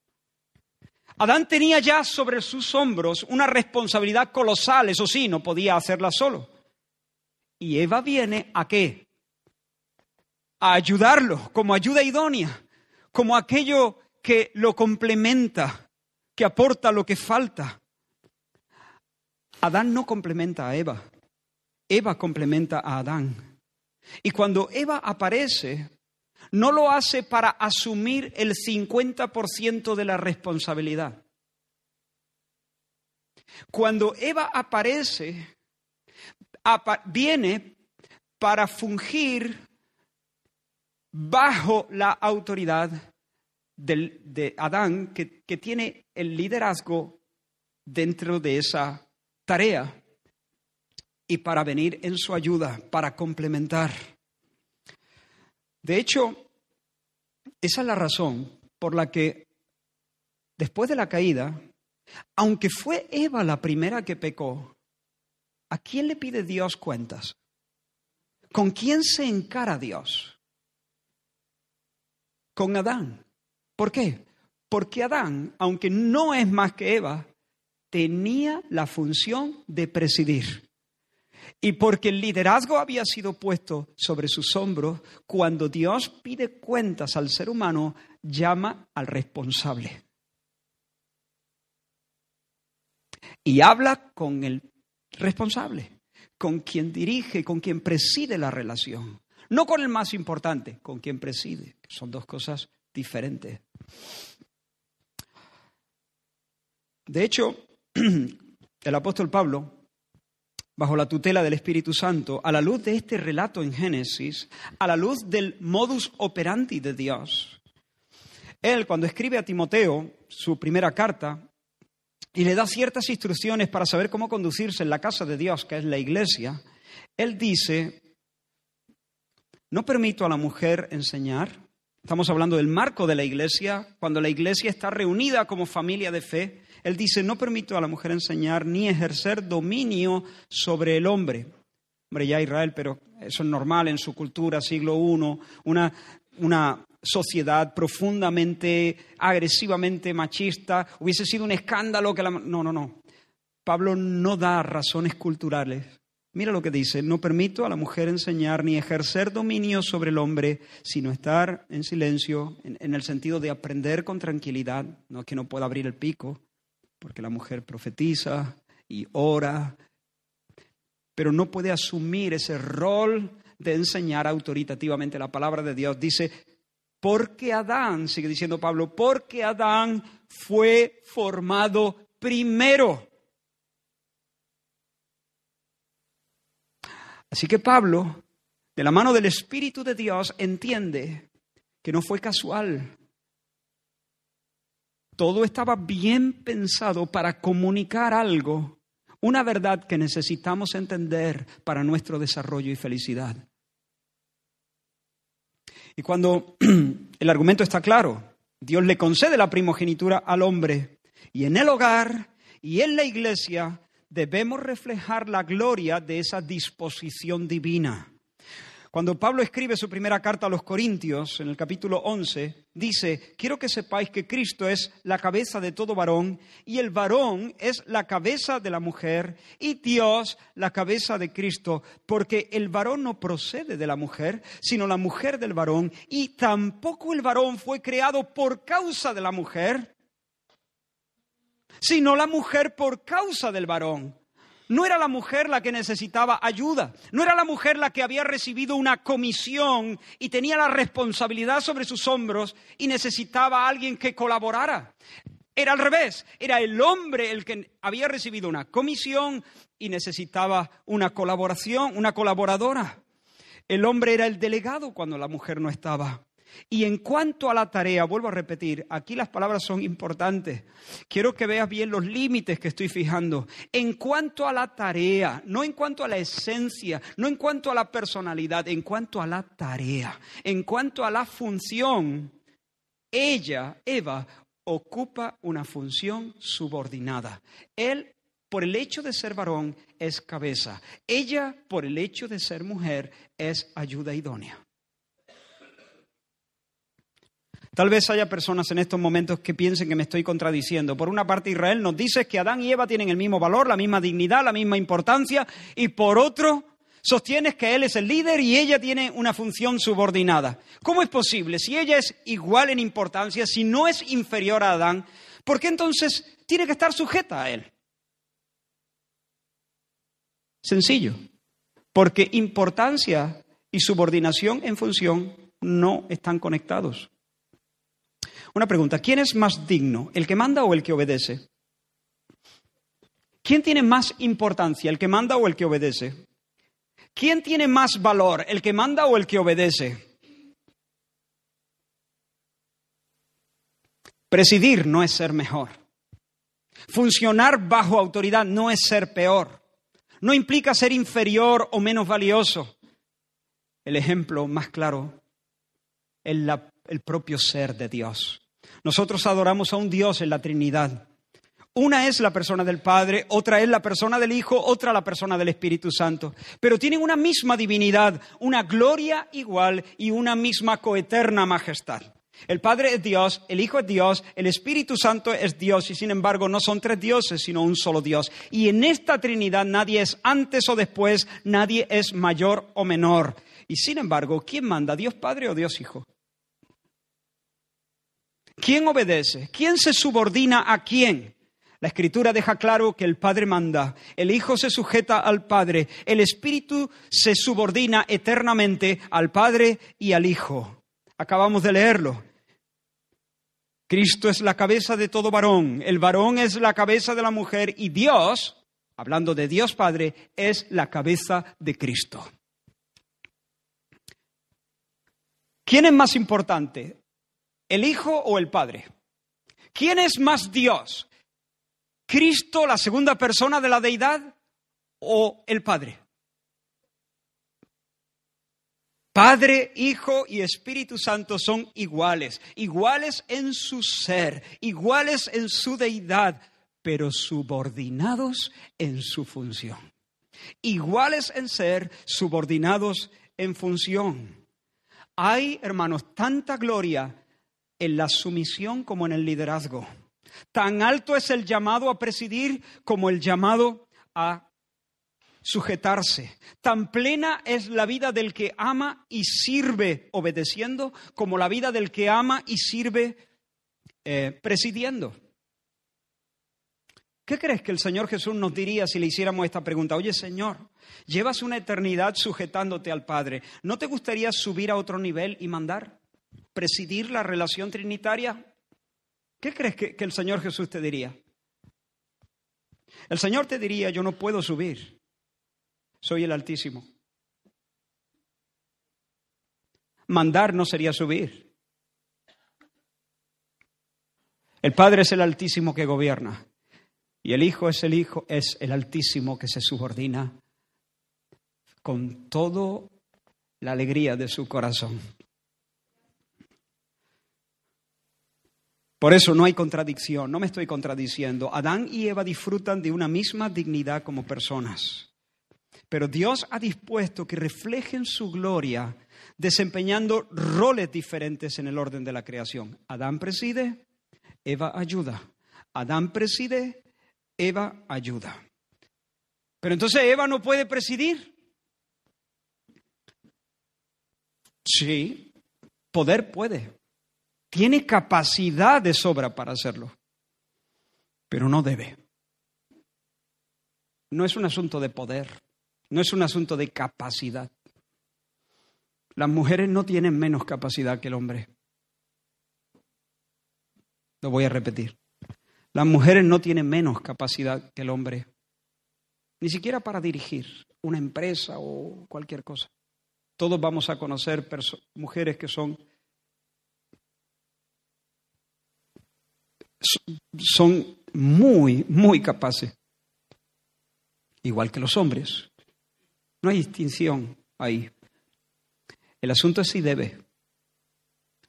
Adán tenía ya sobre sus hombros una responsabilidad colosal, eso sí, no podía hacerla solo. Y Eva viene a qué? A ayudarlo, como ayuda idónea, como aquello que lo complementa, que aporta lo que falta. Adán no complementa a Eva, Eva complementa a Adán. Y cuando Eva aparece, no lo hace para asumir el 50% de la responsabilidad. Cuando Eva aparece, viene para fungir bajo la autoridad de Adán, que, que tiene el liderazgo dentro de esa tarea, y para venir en su ayuda, para complementar. De hecho, esa es la razón por la que después de la caída, aunque fue Eva la primera que pecó, ¿a quién le pide Dios cuentas? ¿Con quién se encara Dios? Con Adán. ¿Por qué? Porque Adán, aunque no es más que Eva, tenía la función de presidir. Y porque el liderazgo había sido puesto sobre sus hombros, cuando Dios pide cuentas al ser humano, llama al responsable. Y habla con el responsable, con quien dirige, con quien preside la relación. No con el más importante, con quien preside. Son dos cosas diferentes. De hecho, el apóstol Pablo, bajo la tutela del Espíritu Santo, a la luz de este relato en Génesis, a la luz del modus operandi de Dios, él cuando escribe a Timoteo su primera carta y le da ciertas instrucciones para saber cómo conducirse en la casa de Dios, que es la iglesia, él dice, no permito a la mujer enseñar, Estamos hablando del marco de la iglesia, cuando la iglesia está reunida como familia de fe. Él dice, no permito a la mujer enseñar ni ejercer dominio sobre el hombre. Hombre, ya Israel, pero eso es normal en su cultura, siglo I, una, una sociedad profundamente, agresivamente machista. Hubiese sido un escándalo que la... No, no, no. Pablo no da razones culturales Mira lo que dice, no permito a la mujer enseñar ni ejercer dominio sobre el hombre, sino estar en silencio, en, el sentido de aprender con tranquilidad, no es que no pueda abrir el pico, porque la mujer profetiza y ora, pero no puede asumir ese rol de enseñar autoritativamente la palabra de Dios. Dice, porque Adán, sigue diciendo Pablo, porque Adán fue formado primero Así que Pablo, de la mano del Espíritu de Dios, entiende que no fue casual. Todo estaba bien pensado para comunicar algo, una verdad que necesitamos entender para nuestro desarrollo y felicidad. Y cuando el argumento está claro, Dios le concede la primogenitura al hombre y en el hogar y en la iglesia debemos reflejar la gloria de esa disposición divina. Cuando Pablo escribe su primera carta a los Corintios, en el capítulo 11, dice, quiero que sepáis que Cristo es la cabeza de todo varón y el varón es la cabeza de la mujer y Dios la cabeza de Cristo, porque el varón no procede de la mujer, sino la mujer del varón y tampoco el varón fue creado por causa de la mujer, sino la mujer por causa del varón. No era la mujer la que necesitaba ayuda, no era la mujer la que había recibido una comisión y tenía la responsabilidad sobre sus hombros y necesitaba a alguien que colaborara. Era al revés, era el hombre el que había recibido una comisión y necesitaba una colaboración, una colaboradora. El hombre era el delegado cuando la mujer no estaba. Y en cuanto a la tarea, vuelvo a repetir, aquí las palabras son importantes. Quiero que veas bien los límites que estoy fijando. En cuanto a la tarea, no en cuanto a la esencia, no en cuanto a la personalidad, en cuanto a la tarea, en cuanto a la función, ella, Eva, ocupa una función subordinada. Él, por el hecho de ser varón, es cabeza. Ella, por el hecho de ser mujer, es ayuda idónea. Tal vez haya personas en estos momentos que piensen que me estoy contradiciendo. Por una parte, Israel nos dice que Adán y Eva tienen el mismo valor, la misma dignidad, la misma importancia, y por otro, sostienes que él es el líder y ella tiene una función subordinada. ¿Cómo es posible? Si ella es igual en importancia, si no es inferior a Adán, ¿por qué entonces tiene que estar sujeta a él? Sencillo, porque importancia y subordinación en función no están conectados. Una pregunta, ¿quién es más digno, el que manda o el que obedece? ¿Quién tiene más importancia, el que manda o el que obedece? ¿Quién tiene más valor, el que manda o el que obedece? Presidir no es ser mejor. Funcionar bajo autoridad no es ser peor. No implica ser inferior o menos valioso. El ejemplo más claro es el propio ser de Dios. Nosotros adoramos a un Dios en la Trinidad. Una es la persona del Padre, otra es la persona del Hijo, otra la persona del Espíritu Santo. Pero tienen una misma divinidad, una gloria igual y una misma coeterna majestad. El Padre es Dios, el Hijo es Dios, el Espíritu Santo es Dios y sin embargo no son tres dioses, sino un solo Dios. Y en esta Trinidad nadie es antes o después, nadie es mayor o menor. Y sin embargo, ¿quién manda? ¿Dios Padre o Dios Hijo? ¿Quién obedece? ¿Quién se subordina a quién? La escritura deja claro que el Padre manda, el Hijo se sujeta al Padre, el Espíritu se subordina eternamente al Padre y al Hijo. Acabamos de leerlo. Cristo es la cabeza de todo varón, el varón es la cabeza de la mujer y Dios, hablando de Dios Padre, es la cabeza de Cristo. ¿Quién es más importante, el Hijo o el Padre? ¿Quién es más Dios? ¿Cristo, la segunda persona de la deidad, o el Padre? Padre, Hijo y Espíritu Santo son iguales, iguales en su ser, iguales en su deidad, pero subordinados en su función. Iguales en ser, subordinados en función. Hay, hermanos, tanta gloria en la sumisión como en el liderazgo. Tan alto es el llamado a presidir como el llamado a sujetarse. Tan plena es la vida del que ama y sirve obedeciendo como la vida del que ama y sirve eh, presidiendo. ¿Qué crees que el Señor Jesús nos diría si le hiciéramos esta pregunta? Oye Señor, llevas una eternidad sujetándote al Padre. ¿No te gustaría subir a otro nivel y mandar? ¿Presidir la relación trinitaria? ¿Qué crees que, el Señor Jesús te diría? El Señor te diría, yo no puedo subir, soy el Altísimo. Mandar no sería subir. El Padre es el Altísimo que gobierna y el Hijo es el Hijo, es el Altísimo que se subordina con toda la alegría de su corazón. Por eso no hay contradicción, no me estoy contradiciendo. Adán y Eva disfrutan de una misma dignidad como personas. Pero Dios ha dispuesto que reflejen su gloria desempeñando roles diferentes en el orden de la creación. Adán preside, Eva ayuda. Adán preside, Eva ayuda. Pero entonces Eva no puede presidir. Sí, poder puede, tiene capacidad de sobra para hacerlo, pero no debe. No es un asunto de poder, no es un asunto de capacidad. Las mujeres no tienen menos capacidad que el hombre. Lo voy a repetir. Las mujeres no tienen menos capacidad que el hombre, ni siquiera para dirigir una empresa o cualquier cosa. Todos vamos a conocer mujeres que son son muy, muy capaces, igual que los hombres. No hay distinción ahí. El asunto es si debe.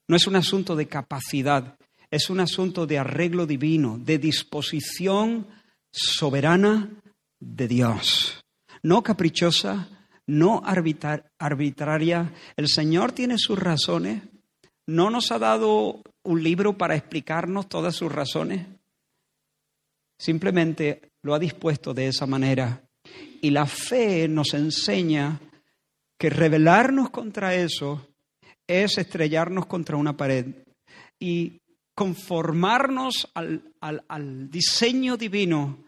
No es un asunto de capacidad, es un asunto de arreglo divino, de disposición soberana de Dios. No caprichosa, no arbitraria. El Señor tiene sus razones. No nos ha dado un libro para explicarnos todas sus razones. Simplemente lo ha dispuesto de esa manera. Y la fe nos enseña que rebelarnos contra eso es estrellarnos contra una pared y conformarnos al, al, diseño divino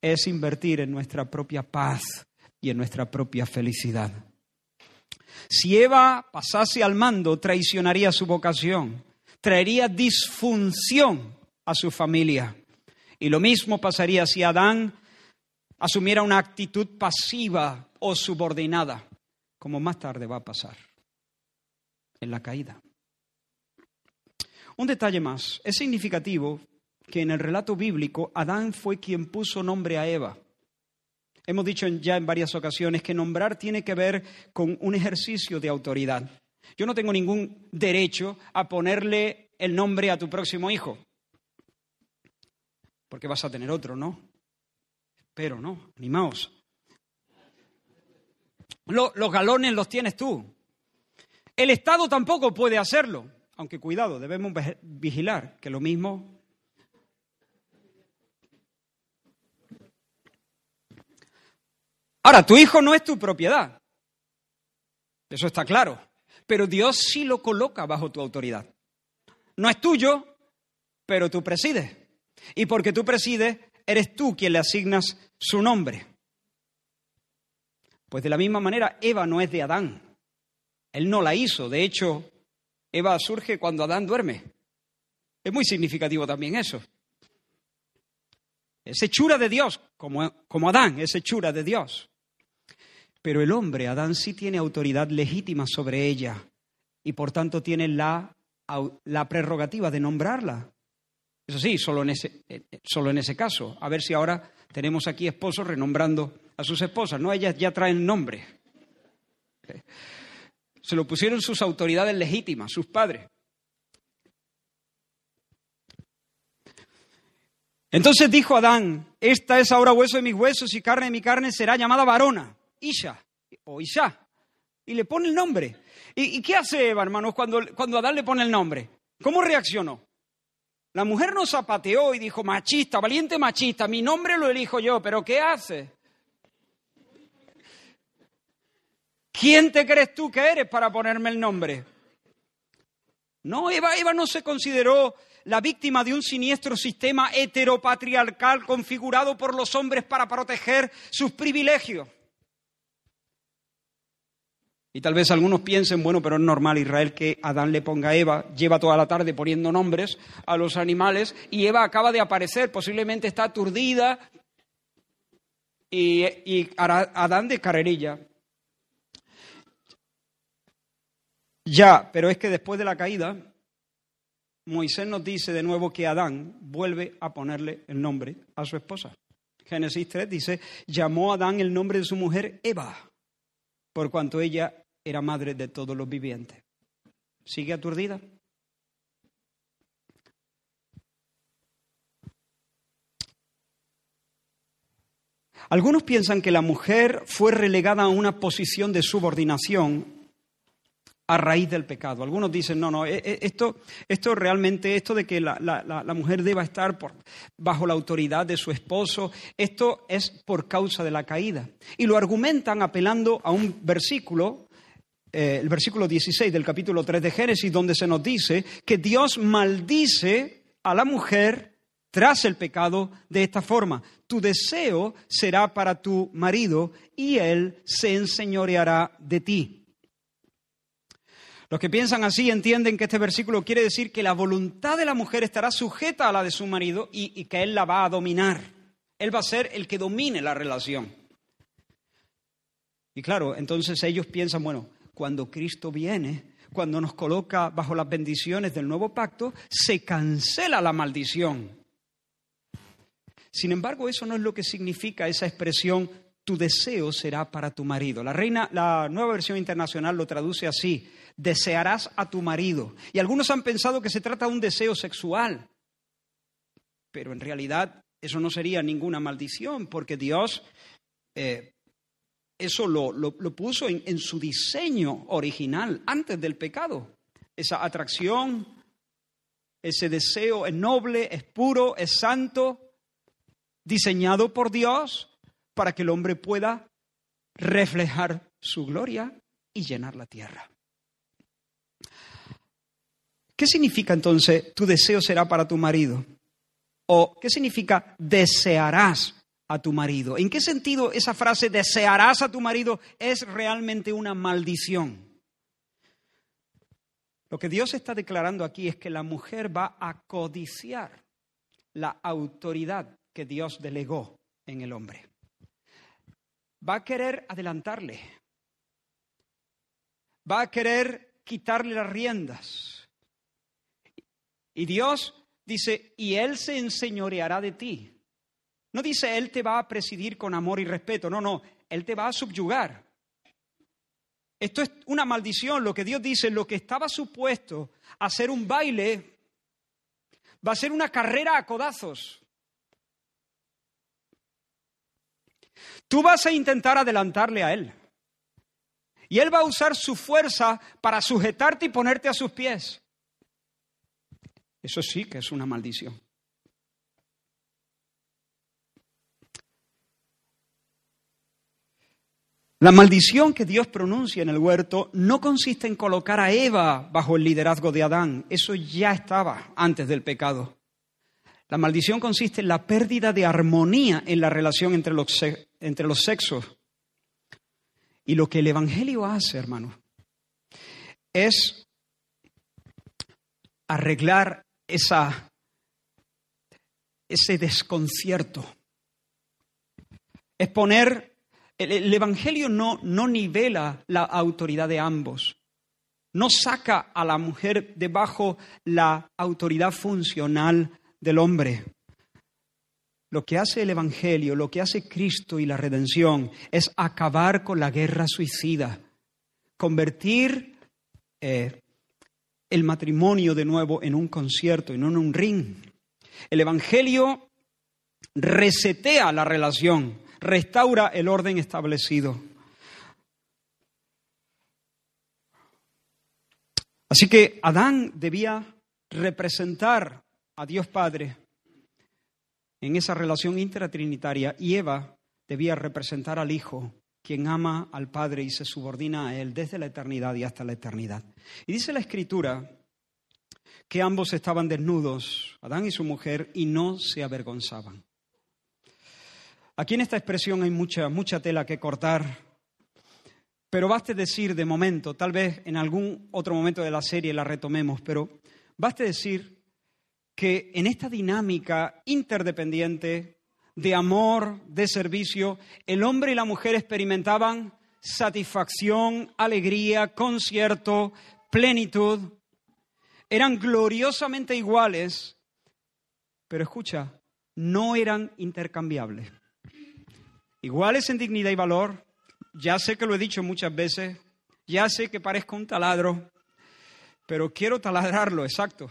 es invertir en nuestra propia paz y en nuestra propia felicidad. Si Eva pasase al mando, traicionaría su vocación traería disfunción a su familia. Y lo mismo pasaría si Adán asumiera una actitud pasiva o subordinada, como más tarde va a pasar en la caída. Un detalle más, es significativo que en el relato bíblico Adán fue quien puso nombre a Eva. Hemos dicho ya en varias ocasiones que nombrar tiene que ver con un ejercicio de autoridad. Yo no tengo ningún derecho a ponerle el nombre a tu próximo hijo, porque vas a tener otro, ¿no? Pero no, animaos. los galones los tienes tú. El Estado tampoco puede hacerlo. Aunque cuidado, debemos vigilar que lo mismo Ahora, tu hijo no es tu propiedad. Eso está claro. Pero Dios sí lo coloca bajo tu autoridad. No es tuyo, pero tú presides. Y porque tú presides, eres tú quien le asignas su nombre. Pues de la misma manera, Eva no es de Adán. Él no la hizo. De hecho, Eva surge cuando Adán duerme. Es muy significativo también eso. Es hechura de Dios, como, como Adán es hechura de Dios. Pero el hombre, Adán, sí tiene autoridad legítima sobre ella y por tanto tiene la, prerrogativa de nombrarla. Eso sí, solo en, ese, eh, eh, solo en ese caso. A ver si ahora tenemos aquí esposos renombrando a sus esposas. No, ellas ya traen nombre. Se lo pusieron sus autoridades legítimas, sus padres. Entonces dijo Adán, esta es ahora hueso de mis huesos y carne de mi carne, será llamada varona. Isha o Isha. Y le pone el nombre. ¿Y, qué hace Eva, hermanos, cuando, cuando Adán le pone el nombre? ¿Cómo reaccionó? La mujer no zapateó y dijo, machista, valiente machista, mi nombre lo elijo yo, pero ¿qué hace? ¿Quién te crees tú que eres para ponerme el nombre? No, Eva, Eva no se consideró la víctima de un siniestro sistema heteropatriarcal configurado por los hombres para proteger sus privilegios. Y tal vez algunos piensen, bueno, pero es normal Israel que Adán le ponga a Eva, lleva toda la tarde poniendo nombres a los animales y Eva acaba de aparecer, posiblemente está aturdida y, Adán de carrerilla. Ya, pero es que después de la caída, Moisés nos dice de nuevo que Adán vuelve a ponerle el nombre a su esposa. Génesis 3 dice, llamó a Adán el nombre de su mujer Eva, por cuanto ella era madre de todos los vivientes. ¿Sigue aturdida? Algunos piensan que la mujer fue relegada a una posición de subordinación a raíz del pecado. Algunos dicen, no, no, e, e, esto, esto realmente, esto de que la, la mujer deba estar por, bajo la autoridad de su esposo, esto es por causa de la caída. Y lo argumentan apelando a un versículo eh, el versículo 16 del capítulo 3 de Génesis, donde se nos dice que Dios maldice a la mujer tras el pecado de esta forma. Tu deseo será para tu marido y él se enseñoreará de ti. Los que piensan así entienden que este versículo quiere decir que la voluntad de la mujer estará sujeta a la de su marido y, y que él la va a dominar. Él va a ser el que domine la relación. Y claro, entonces ellos piensan, bueno, cuando Cristo viene, cuando nos coloca bajo las bendiciones del nuevo pacto, se cancela la maldición. Sin embargo, eso no es lo que significa esa expresión tu deseo será para tu marido. La reina, la nueva versión internacional lo traduce así: desearás a tu marido. Y algunos han pensado que se trata de un deseo sexual. Pero en realidad eso no sería ninguna maldición, porque Dios eh, eso lo, puso en, en su diseño original, antes del pecado. Esa atracción, ese deseo es noble, es puro, es santo, diseñado por Dios para que el hombre pueda reflejar su gloria y llenar la tierra. ¿Qué significa entonces tu deseo será para tu marido? ¿O qué significa desearás a tu marido. ¿En qué sentido esa frase desearás a tu marido es realmente una maldición? Lo que Dios está declarando aquí es que la mujer va a codiciar la autoridad que Dios delegó en el hombre. Va a querer adelantarle. Va a querer quitarle las riendas. Y Dios dice, y Él se enseñoreará de ti. No dice Él te va a presidir con amor y respeto, no, no, Él te va a subyugar. Esto es una maldición, lo que Dios dice, lo que estaba supuesto a ser un baile, va a ser una carrera a codazos. Tú vas a intentar adelantarle a Él. Y Él va a usar su fuerza para sujetarte y ponerte a sus pies. Eso sí que es una maldición. La maldición que Dios pronuncia en el huerto no consiste en colocar a Eva bajo el liderazgo de Adán. Eso ya estaba antes del pecado. La maldición consiste en la pérdida de armonía en la relación entre los, entre los sexos. Y lo que el Evangelio hace, hermano, es arreglar esa, ese desconcierto. Es poner, el, Evangelio no, no nivela la autoridad de ambos, no saca a la mujer debajo la autoridad funcional del hombre. Lo que hace el Evangelio, lo que hace Cristo y la redención es acabar con la guerra suicida, convertir eh, el matrimonio de nuevo en un concierto y no en un ring. El Evangelio resetea la relación, restaura el orden establecido. Así que Adán debía representar a Dios Padre en esa relación intratrinitaria y Eva debía representar al Hijo, quien ama al Padre y se subordina a Él desde la eternidad y hasta la eternidad. Y dice la Escritura que ambos estaban desnudos, Adán y su mujer, y no se avergonzaban. Aquí en esta expresión hay mucha, mucha tela que cortar, pero baste decir de momento, tal vez en algún otro momento de la serie la retomemos, pero baste decir que en esta dinámica interdependiente de amor, de servicio, el hombre y la mujer experimentaban satisfacción, alegría, concierto, plenitud. Eran gloriosamente iguales, pero escucha, no eran intercambiables. Iguales en dignidad y valor, ya sé que lo he dicho muchas veces, ya sé que parezco un taladro, pero quiero taladrarlo, exacto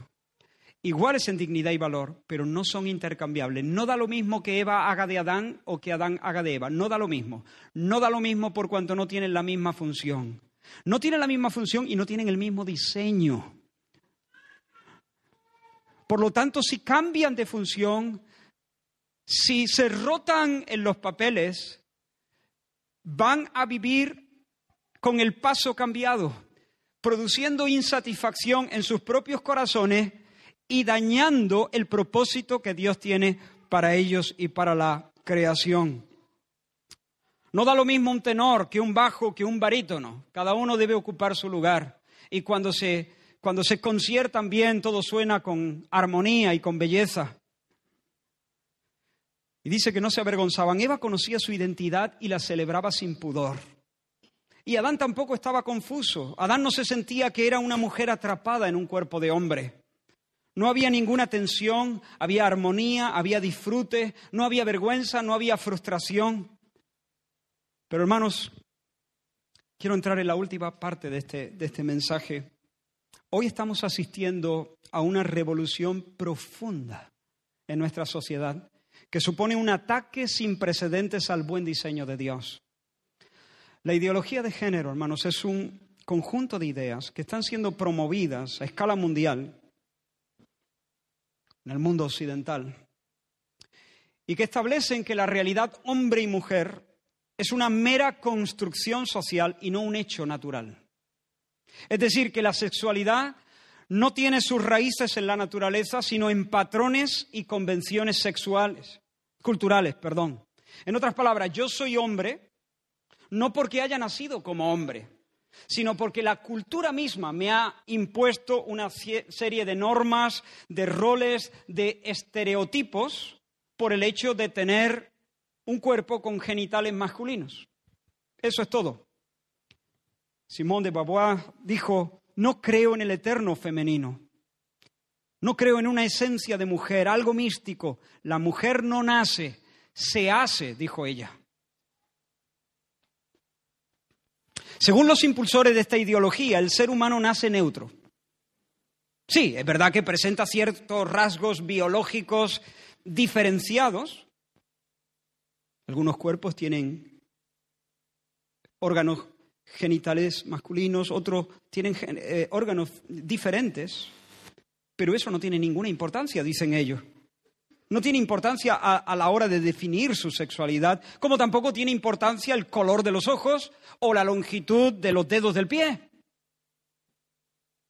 iguales en dignidad y valor, pero no son intercambiables. No da lo mismo que Eva haga de Adán o que Adán haga de Eva. No da lo mismo. No da lo mismo por cuanto no tienen la misma función. No tienen la misma función y no tienen el mismo diseño. Por lo tanto, si cambian de función, si se rotan en los papeles, van a vivir con el paso cambiado, produciendo insatisfacción en sus propios corazones y dañando el propósito que Dios tiene para ellos y para la creación. No da lo mismo un tenor que un bajo, que un barítono. Cada uno debe ocupar su lugar. Y cuando se, cuando se conciertan bien, todo suena con armonía y con belleza. Y dice que no se avergonzaban. Eva conocía su identidad y la celebraba sin pudor. Y Adán tampoco estaba confuso. Adán no se sentía que era una mujer atrapada en un cuerpo de hombre. No había ninguna tensión, había armonía, había disfrute, no había vergüenza, no había frustración. Pero hermanos, quiero entrar en la última parte de este, de este mensaje. Hoy estamos asistiendo a una revolución profunda en nuestra sociedad que supone un ataque sin precedentes al buen diseño de Dios. La ideología de género, hermanos, es un conjunto de ideas que están siendo promovidas a escala mundial en el mundo occidental, y que establecen que la realidad hombre y mujer es una mera construcción social y no un hecho natural. Es decir, que la sexualidad no tiene sus raíces en la naturaleza, sino en patrones y convenciones sexuales, culturales, perdón. En otras palabras, yo soy hombre no porque haya nacido como hombre, sino porque la cultura misma me ha impuesto una serie de normas, de roles, de estereotipos por el hecho de tener un cuerpo con genitales masculinos. Eso es todo. Simón de Beauvoir dijo, no creo en el eterno femenino, no creo en una esencia de mujer, algo místico. La mujer no nace, se hace, dijo ella. Según los impulsores de esta ideología, el ser humano nace neutro. Sí, es verdad que presenta ciertos rasgos biológicos diferenciados. Algunos cuerpos tienen órganos genitales masculinos, otros tienen eh, órganos diferentes. Pero eso no tiene ninguna importancia, dicen ellos. No tiene importancia a, la hora de definir su sexualidad, como tampoco tiene importancia el color de los ojos o la longitud de los dedos del pie.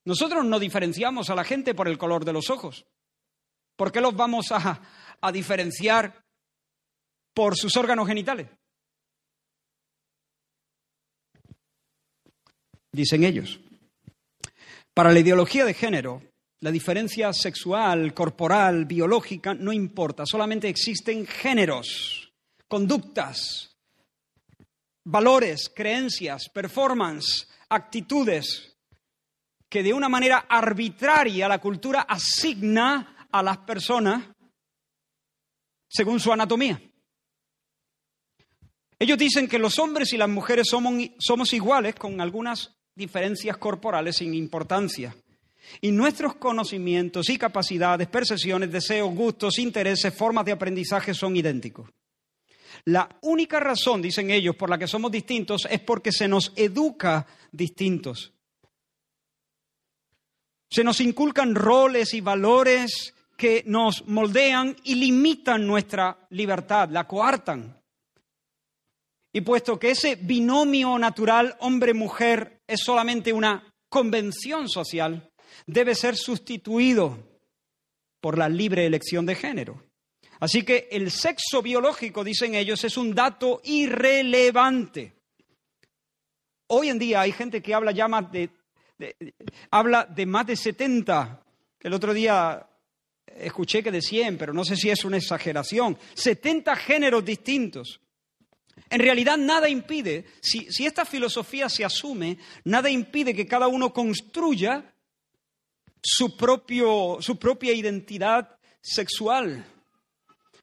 Nosotros no diferenciamos a la gente por el color de los ojos. ¿Por qué los vamos a, a diferenciar por sus órganos genitales? Dicen ellos. Para la ideología de género, la diferencia sexual, corporal, biológica no importa, solamente existen géneros, conductas, valores, creencias, performance, actitudes que de una manera arbitraria la cultura asigna a las personas según su anatomía. Ellos dicen que los hombres y las mujeres somos, somos iguales con algunas diferencias corporales sin importancia. Y nuestros conocimientos y capacidades, percepciones, deseos, gustos, intereses, formas de aprendizaje son idénticos. La única razón, dicen ellos, por la que somos distintos es porque se nos educa distintos. Se nos inculcan roles y valores que nos moldean y limitan nuestra libertad, la coartan. Y puesto que ese binomio natural hombre-mujer es solamente una convención social, debe ser sustituido por la libre elección de género. Así que el sexo biológico, dicen ellos, es un dato irrelevante. Hoy en día hay gente que habla ya más de, habla de más de 70. El otro día escuché que de 100, pero no sé si es una exageración. 70 géneros distintos. En realidad nada impide, si, esta filosofía se asume, nada impide que cada uno construya su, propio, su propia identidad sexual.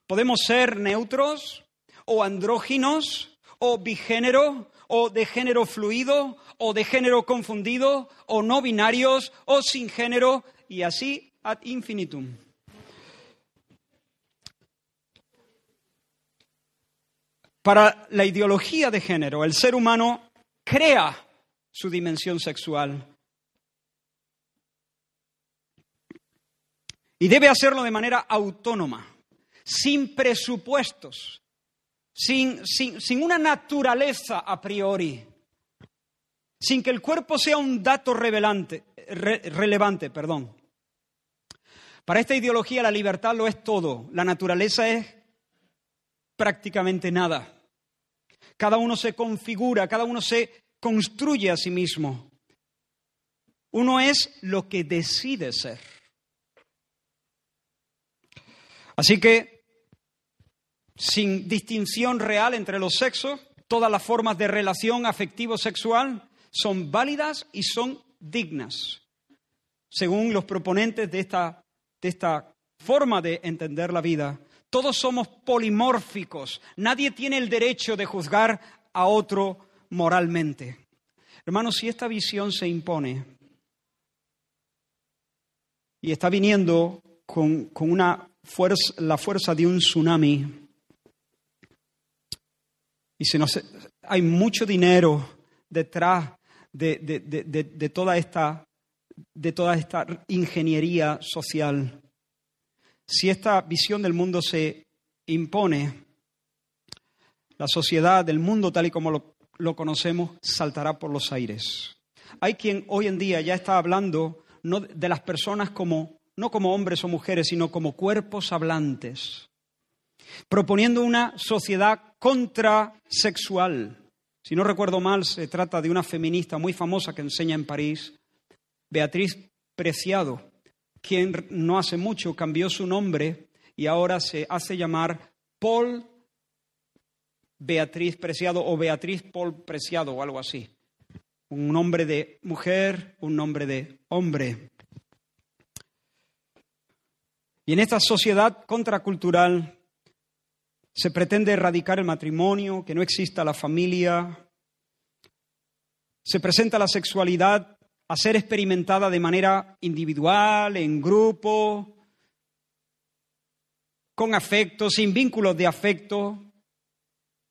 Podemos ser neutros o andróginos o bigénero o de género fluido o de género confundido o no binarios o sin género y así ad infinitum. Para la ideología de género, el ser humano crea su dimensión sexual. Y debe hacerlo de manera autónoma, sin presupuestos, sin, sin, una naturaleza a priori, sin que el cuerpo sea un dato relevante. Perdón. Para esta ideología la libertad lo es todo, la naturaleza es prácticamente nada. Cada uno se configura, cada uno se construye a sí mismo. Uno es lo que decide ser. Así que, sin distinción real entre los sexos, todas las formas de relación afectivo-sexual son válidas y son dignas, según los proponentes de esta, de esta forma de entender la vida todos somos polimórficos. Nadie tiene el derecho de juzgar a otro moralmente. Hermanos, si esta visión se impone y está viniendo con, una la fuerza de un tsunami, y se nos, hay mucho dinero detrás de, toda esta, de toda esta ingeniería social si esta visión del mundo se impone, la sociedad del mundo tal y como lo, conocemos saltará por los aires. Hay quien hoy en día ya está hablando no de las personas como no como hombres o mujeres, sino como cuerpos hablantes, proponiendo una sociedad contrasexual. Si no recuerdo mal, se trata de una feminista muy famosa que enseña en París, Beatriz Preciado, quien no hace mucho cambió su nombre y ahora se hace llamar Paul Beatriz Preciado o Beatriz Paul Preciado o algo así. Un nombre de mujer, un nombre de hombre. Y en esta sociedad contracultural se pretende erradicar el matrimonio, que no exista la familia. Se presenta la sexualidad a ser experimentada de manera individual, en grupo, con afecto, sin vínculos de afecto.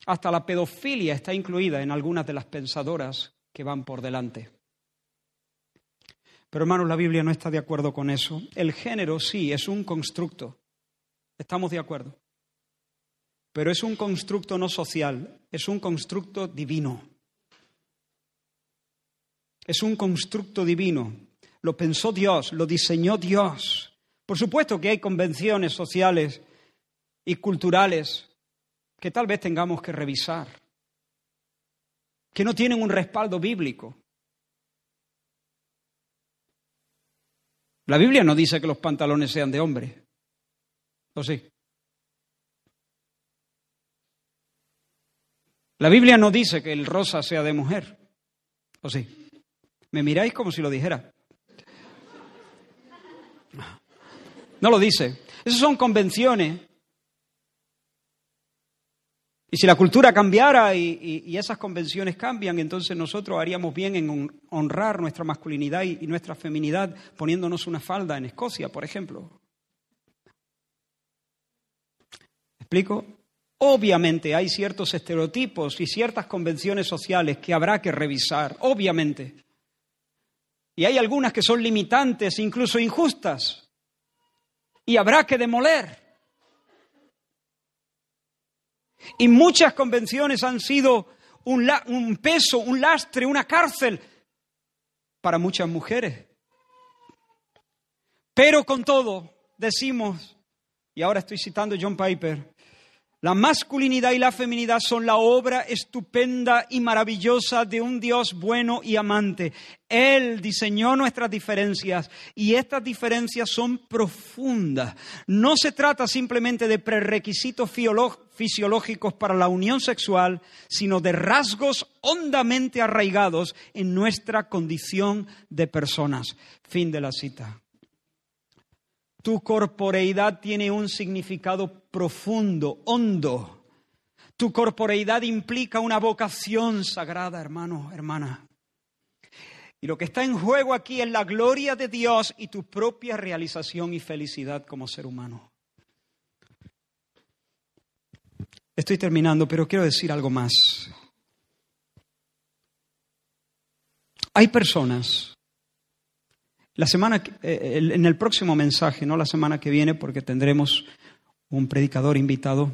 Hasta la pedofilia está incluida en algunas de las pensadoras que van por delante. Pero hermanos, la Biblia no está de acuerdo con eso. El género sí es un constructo. Estamos de acuerdo. Pero es un constructo no social, es un constructo divino. Es un constructo divino. Lo pensó Dios, lo diseñó Dios. Por supuesto que hay convenciones sociales y culturales que tal vez tengamos que revisar, que no tienen un respaldo bíblico. La Biblia no dice que los pantalones sean de hombre, ¿o sí? La Biblia no dice que el rosa sea de mujer, ¿o sí? Me miráis como si lo dijera. No lo dice. Esas son convenciones y si la cultura cambiara y, esas convenciones cambian, entonces nosotros haríamos bien en honrar nuestra masculinidad y, nuestra feminidad poniéndonos una falda en Escocia, por ejemplo. explico? Obviamente hay ciertos estereotipos y ciertas convenciones sociales que habrá que revisar, obviamente. Y hay algunas que son limitantes, incluso injustas, y habrá que demoler. Y muchas convenciones han sido un, peso, un lastre, una cárcel para muchas mujeres. Pero con todo, decimos, y ahora estoy citando John Piper, la masculinidad y la feminidad son la obra estupenda y maravillosa de un Dios bueno y amante. Él diseñó nuestras diferencias y estas diferencias son profundas. No se trata simplemente de prerequisitos fisiológicos para la unión sexual, sino de rasgos hondamente arraigados en nuestra condición de personas. Fin de la cita. Tu corporeidad tiene un significado profundo, hondo. Tu corporeidad implica una vocación sagrada, hermano, hermana. Y lo que está en juego aquí es la gloria de Dios y tu propia realización y felicidad como ser humano. Estoy terminando, pero quiero decir algo más. Hay personas la semana, eh, en el próximo mensaje, no la semana que viene, porque tendremos un predicador invitado,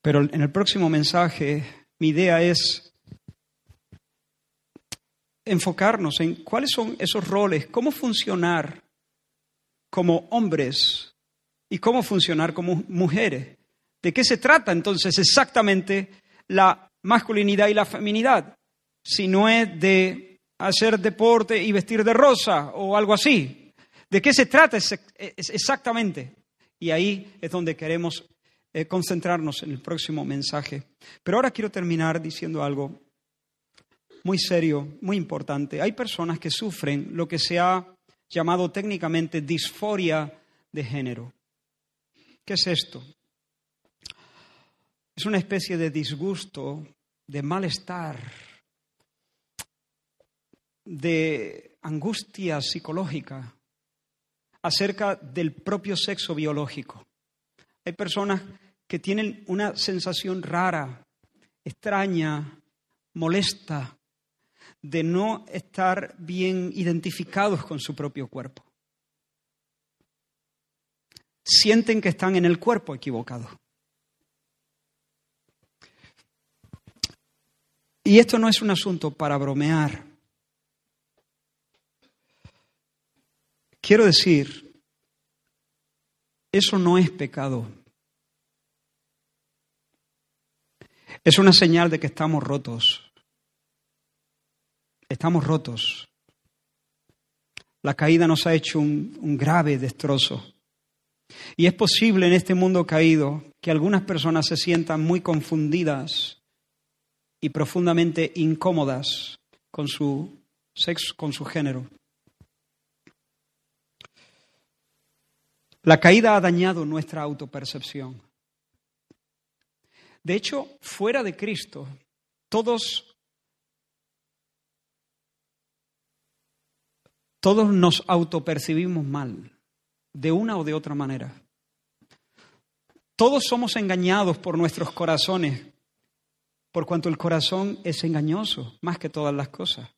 pero en el próximo mensaje mi idea es enfocarnos en cuáles son esos roles, cómo funcionar como hombres y cómo funcionar como mujeres. ¿De qué se trata entonces exactamente la masculinidad y la feminidad? Si no es de hacer deporte y vestir de rosa o algo así. ¿De qué se trata exactamente? Y ahí es donde queremos eh, concentrarnos en el próximo mensaje. Pero ahora quiero terminar diciendo algo muy serio, muy importante. Hay personas que sufren lo que se ha llamado técnicamente disforia de género. ¿Qué es esto? Es una especie de disgusto, de malestar, de angustia psicológica acerca del propio sexo biológico. Hay personas que tienen una sensación rara, extraña, molesta, de no estar bien identificados con su propio cuerpo. Sienten que están en el cuerpo equivocado. Y esto no es un asunto para bromear. Quiero decir, eso no es pecado. Es una señal de que estamos rotos. Estamos rotos. La caída nos ha hecho un, un, grave destrozo. Y es posible en este mundo caído que algunas personas se sientan muy confundidas y profundamente incómodas con su sexo, con su género. La caída ha dañado nuestra autopercepción. De hecho, fuera de Cristo, todos, todos nos autopercibimos mal, de una o de otra manera. Todos somos engañados por nuestros corazones, por cuanto el corazón es engañoso más que todas las cosas.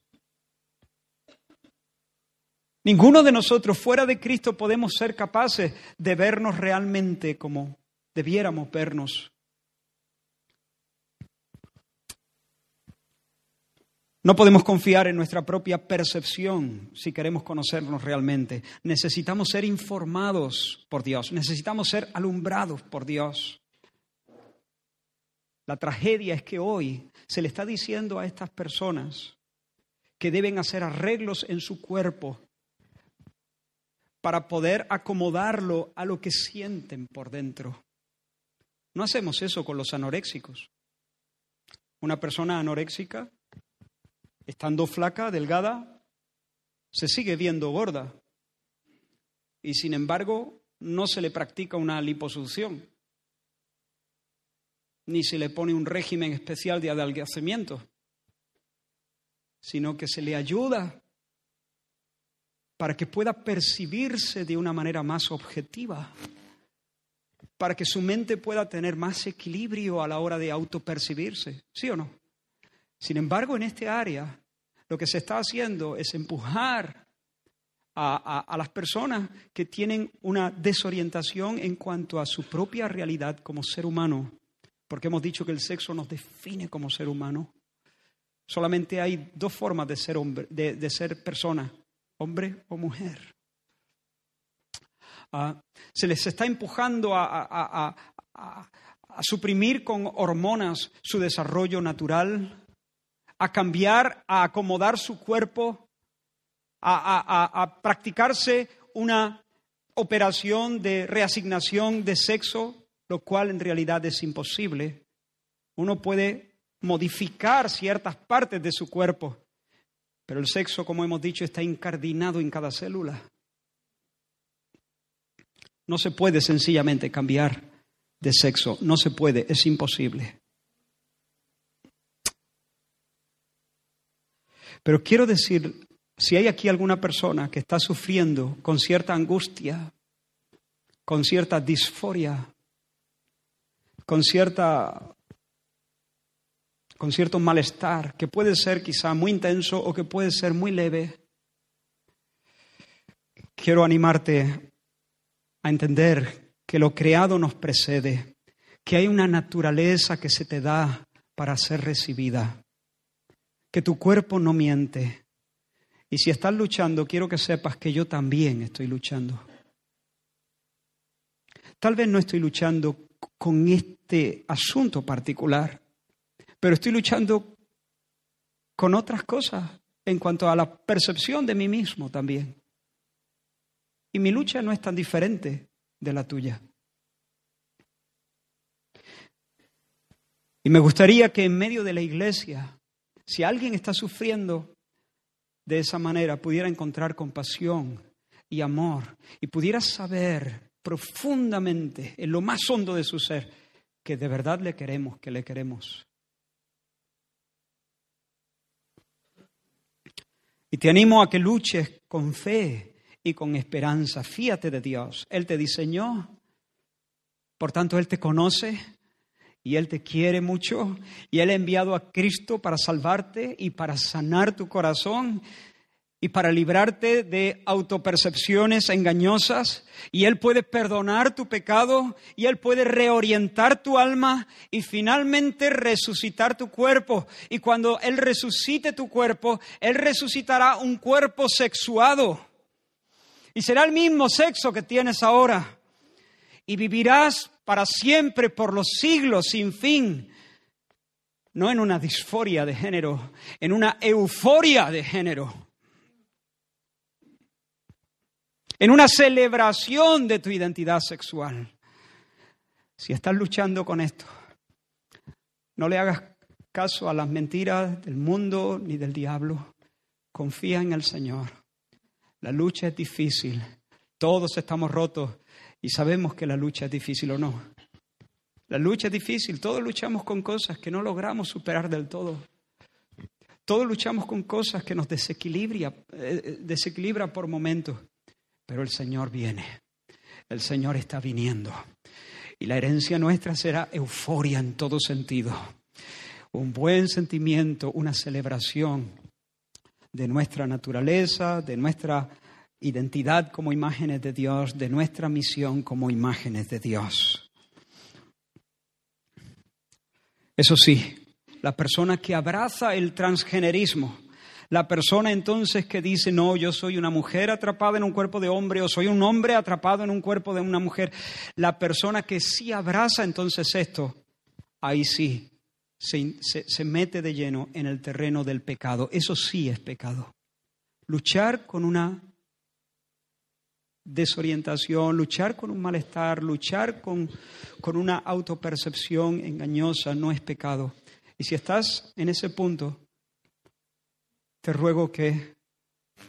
Ninguno de nosotros fuera de Cristo podemos ser capaces de vernos realmente como debiéramos vernos. No podemos confiar en nuestra propia percepción si queremos conocernos realmente. Necesitamos ser informados por Dios, necesitamos ser alumbrados por Dios. La tragedia es que hoy se le está diciendo a estas personas que deben hacer arreglos en su cuerpo para poder acomodarlo a lo que sienten por dentro. No hacemos eso con los anoréxicos. Una persona anoréxica, estando flaca, delgada, se sigue viendo gorda y sin embargo no se le practica una liposucción, ni se le pone un régimen especial de adelgazamiento, sino que se le ayuda para que pueda percibirse de una manera más objetiva, para que su mente pueda tener más equilibrio a la hora de autopercibirse, ¿sí o no? Sin embargo, en este área, lo que se está haciendo es empujar a, a, las personas que tienen una desorientación en cuanto a su propia realidad como ser humano, porque hemos dicho que el sexo nos define como ser humano. Solamente hay dos formas de ser hombre, de, ser persona, hombre o mujer. Ah, se les está empujando a, suprimir con hormonas su desarrollo natural, a cambiar, a acomodar su cuerpo, a practicarse una operación de reasignación de sexo, lo cual en realidad es imposible. Uno puede modificar ciertas partes de su cuerpo, pero el sexo, como hemos dicho, está incardinado en cada célula. No se puede sencillamente cambiar de sexo, no se puede, es imposible. Pero quiero decir, si hay aquí alguna persona que está sufriendo con cierta angustia, con cierta disforia, con cierta con cierto malestar, que puede ser quizá muy intenso o que puede ser muy leve, quiero animarte a entender que lo creado nos precede, que hay una naturaleza que se te da para ser recibida, que tu cuerpo no miente. Y si estás luchando, quiero que sepas que yo también estoy luchando. Tal vez no estoy luchando con este asunto particular, pero estoy luchando con otras cosas en cuanto a la percepción de mí mismo también. Y mi lucha no es tan diferente de la tuya. Y me gustaría que en medio de la iglesia, si alguien está sufriendo de esa manera, pudiera encontrar compasión y amor y pudiera saber profundamente, en lo más hondo de su ser, que de verdad le queremos, que le queremos. Y te animo a que luches con fe y con esperanza. Fíate de Dios. Él te diseñó, por tanto Él te conoce y Él te quiere mucho y Él ha enviado a Cristo para salvarte y para sanar tu corazón y para librarte de autopercepciones engañosas. Y Él puede perdonar tu pecado y Él puede reorientar tu alma y finalmente resucitar tu cuerpo. Y cuando Él resucite tu cuerpo, Él resucitará un cuerpo sexuado. Y será el mismo sexo que tienes ahora. Y vivirás para siempre, por los siglos, sin fin. No en una disforia de género, en una euforia de género en una celebración de tu identidad sexual. Si estás luchando con esto, no le hagas caso a las mentiras del mundo ni del diablo. Confía en el Señor. La lucha es difícil. Todos estamos rotos y sabemos que la lucha es difícil o no. La lucha es difícil. Todos luchamos con cosas que no logramos superar del todo. Todos luchamos con cosas que nos desequilibra, eh, desequilibra por momentos. Pero el Señor viene, el Señor está viniendo. Y la herencia nuestra será euforia en todo sentido. Un buen sentimiento, una celebración de nuestra naturaleza, de nuestra identidad como imágenes de Dios, de nuestra misión como imágenes de Dios. Eso sí, la persona que abraza el transgenerismo, la persona entonces que dice, no, yo soy una mujer atrapada en un cuerpo de hombre o soy un hombre atrapado en un cuerpo de una mujer, la persona que sí abraza entonces esto, ahí sí se, mete de lleno en el terreno del pecado. Eso sí es pecado. Luchar con una desorientación, luchar con un malestar, luchar con, con una autopercepción engañosa no es pecado. Y si estás en ese punto, te ruego que,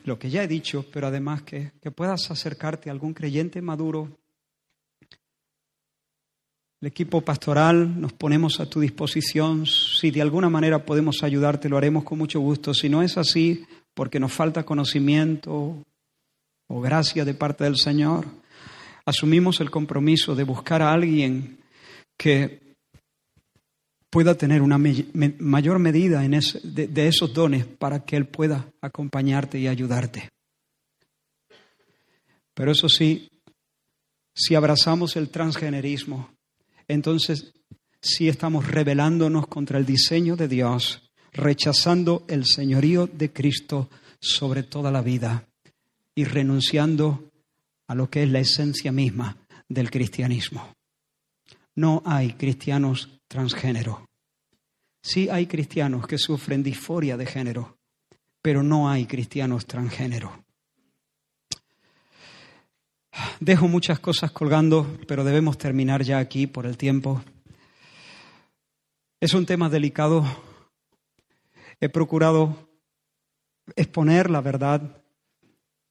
lo que ya he dicho, pero además que, que puedas acercarte a algún creyente maduro el equipo pastoral nos ponemos a tu disposición. Si de alguna manera podemos ayudarte, lo haremos con mucho gusto. Si no es así, porque nos falta conocimiento o gracia de parte del Señor, asumimos el compromiso de buscar a alguien que pueda tener una mayor medida en de esos dones para que Él pueda acompañarte y ayudarte. Pero eso sí, si abrazamos el transgenerismo, entonces sí estamos rebelándonos contra el diseño de Dios, rechazando el señorío de Cristo sobre toda la vida y renunciando a lo que es la esencia misma del cristianismo. No hay cristianos transgénero. Sí hay cristianos que sufren disforia de género, pero no hay cristianos transgénero. Dejo muchas cosas colgando, pero debemos terminar ya aquí por el tiempo. Es un tema delicado. He procurado exponer la verdad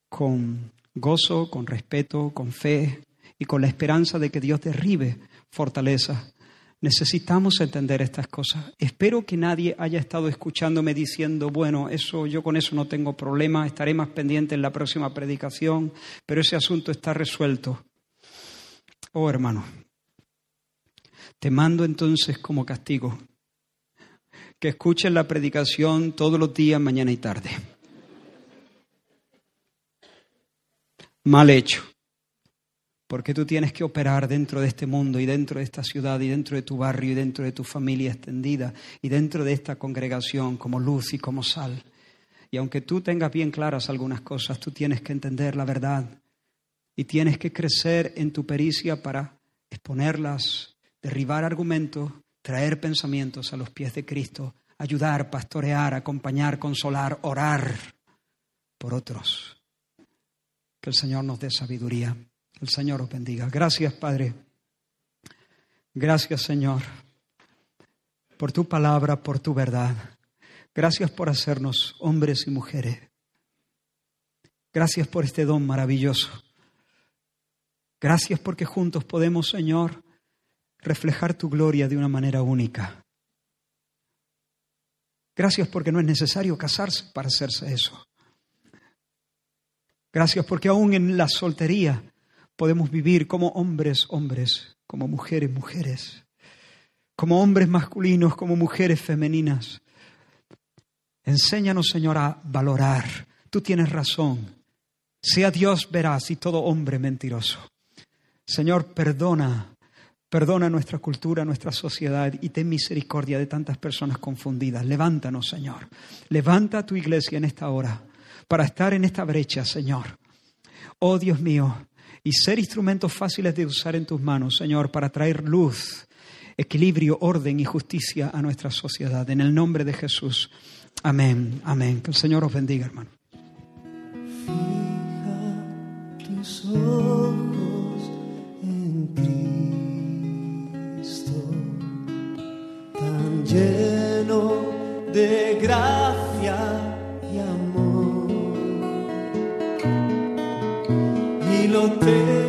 con gozo, con respeto, con fe y con la esperanza de que Dios derribe fortaleza Necesitamos entender estas cosas. Espero que nadie haya estado escuchándome diciendo, bueno, eso yo con eso no tengo problema, estaré más pendiente en la próxima predicación, pero ese asunto está resuelto. Oh, hermano, te mando entonces como castigo que escuches la predicación todos los días, mañana y tarde. Mal hecho porque tú tienes que operar dentro de este mundo y dentro de esta ciudad y dentro de tu barrio y dentro de tu familia extendida y dentro de esta congregación como luz y como sal. Y aunque tú tengas bien claras algunas cosas, tú tienes que entender la verdad y tienes que crecer en tu pericia para exponerlas, derribar argumentos, traer pensamientos a los pies de Cristo, ayudar, pastorear, acompañar, consolar, orar por otros. Que el Señor nos dé sabiduría. El Señor os bendiga. Gracias, Padre. Gracias, Señor, por tu palabra, por tu verdad. Gracias por hacernos hombres y mujeres. Gracias por este don maravilloso. Gracias porque juntos podemos, Señor, reflejar tu gloria de una manera única. Gracias porque no es necesario casarse para hacerse eso. Gracias porque aún en la soltería podemos vivir como hombres, hombres, como mujeres, mujeres, como hombres masculinos, como mujeres femeninas. Enséñanos, Señor, a valorar. Tú tienes razón. Sea Dios veraz y todo hombre mentiroso. Señor, perdona, perdona nuestra cultura, nuestra sociedad y ten misericordia de tantas personas confundidas. Levántanos, Señor. Levanta tu iglesia en esta hora para estar en esta brecha, Señor. Oh Dios mío, y ser instrumentos fáciles de usar en tus manos, Señor, para traer luz, equilibrio, orden y justicia a nuestra sociedad. En el nombre de Jesús. Amén, amén. Que el Señor os bendiga, hermano. Fija tus ojos en Cristo, tan lleno de gracia lo terrenal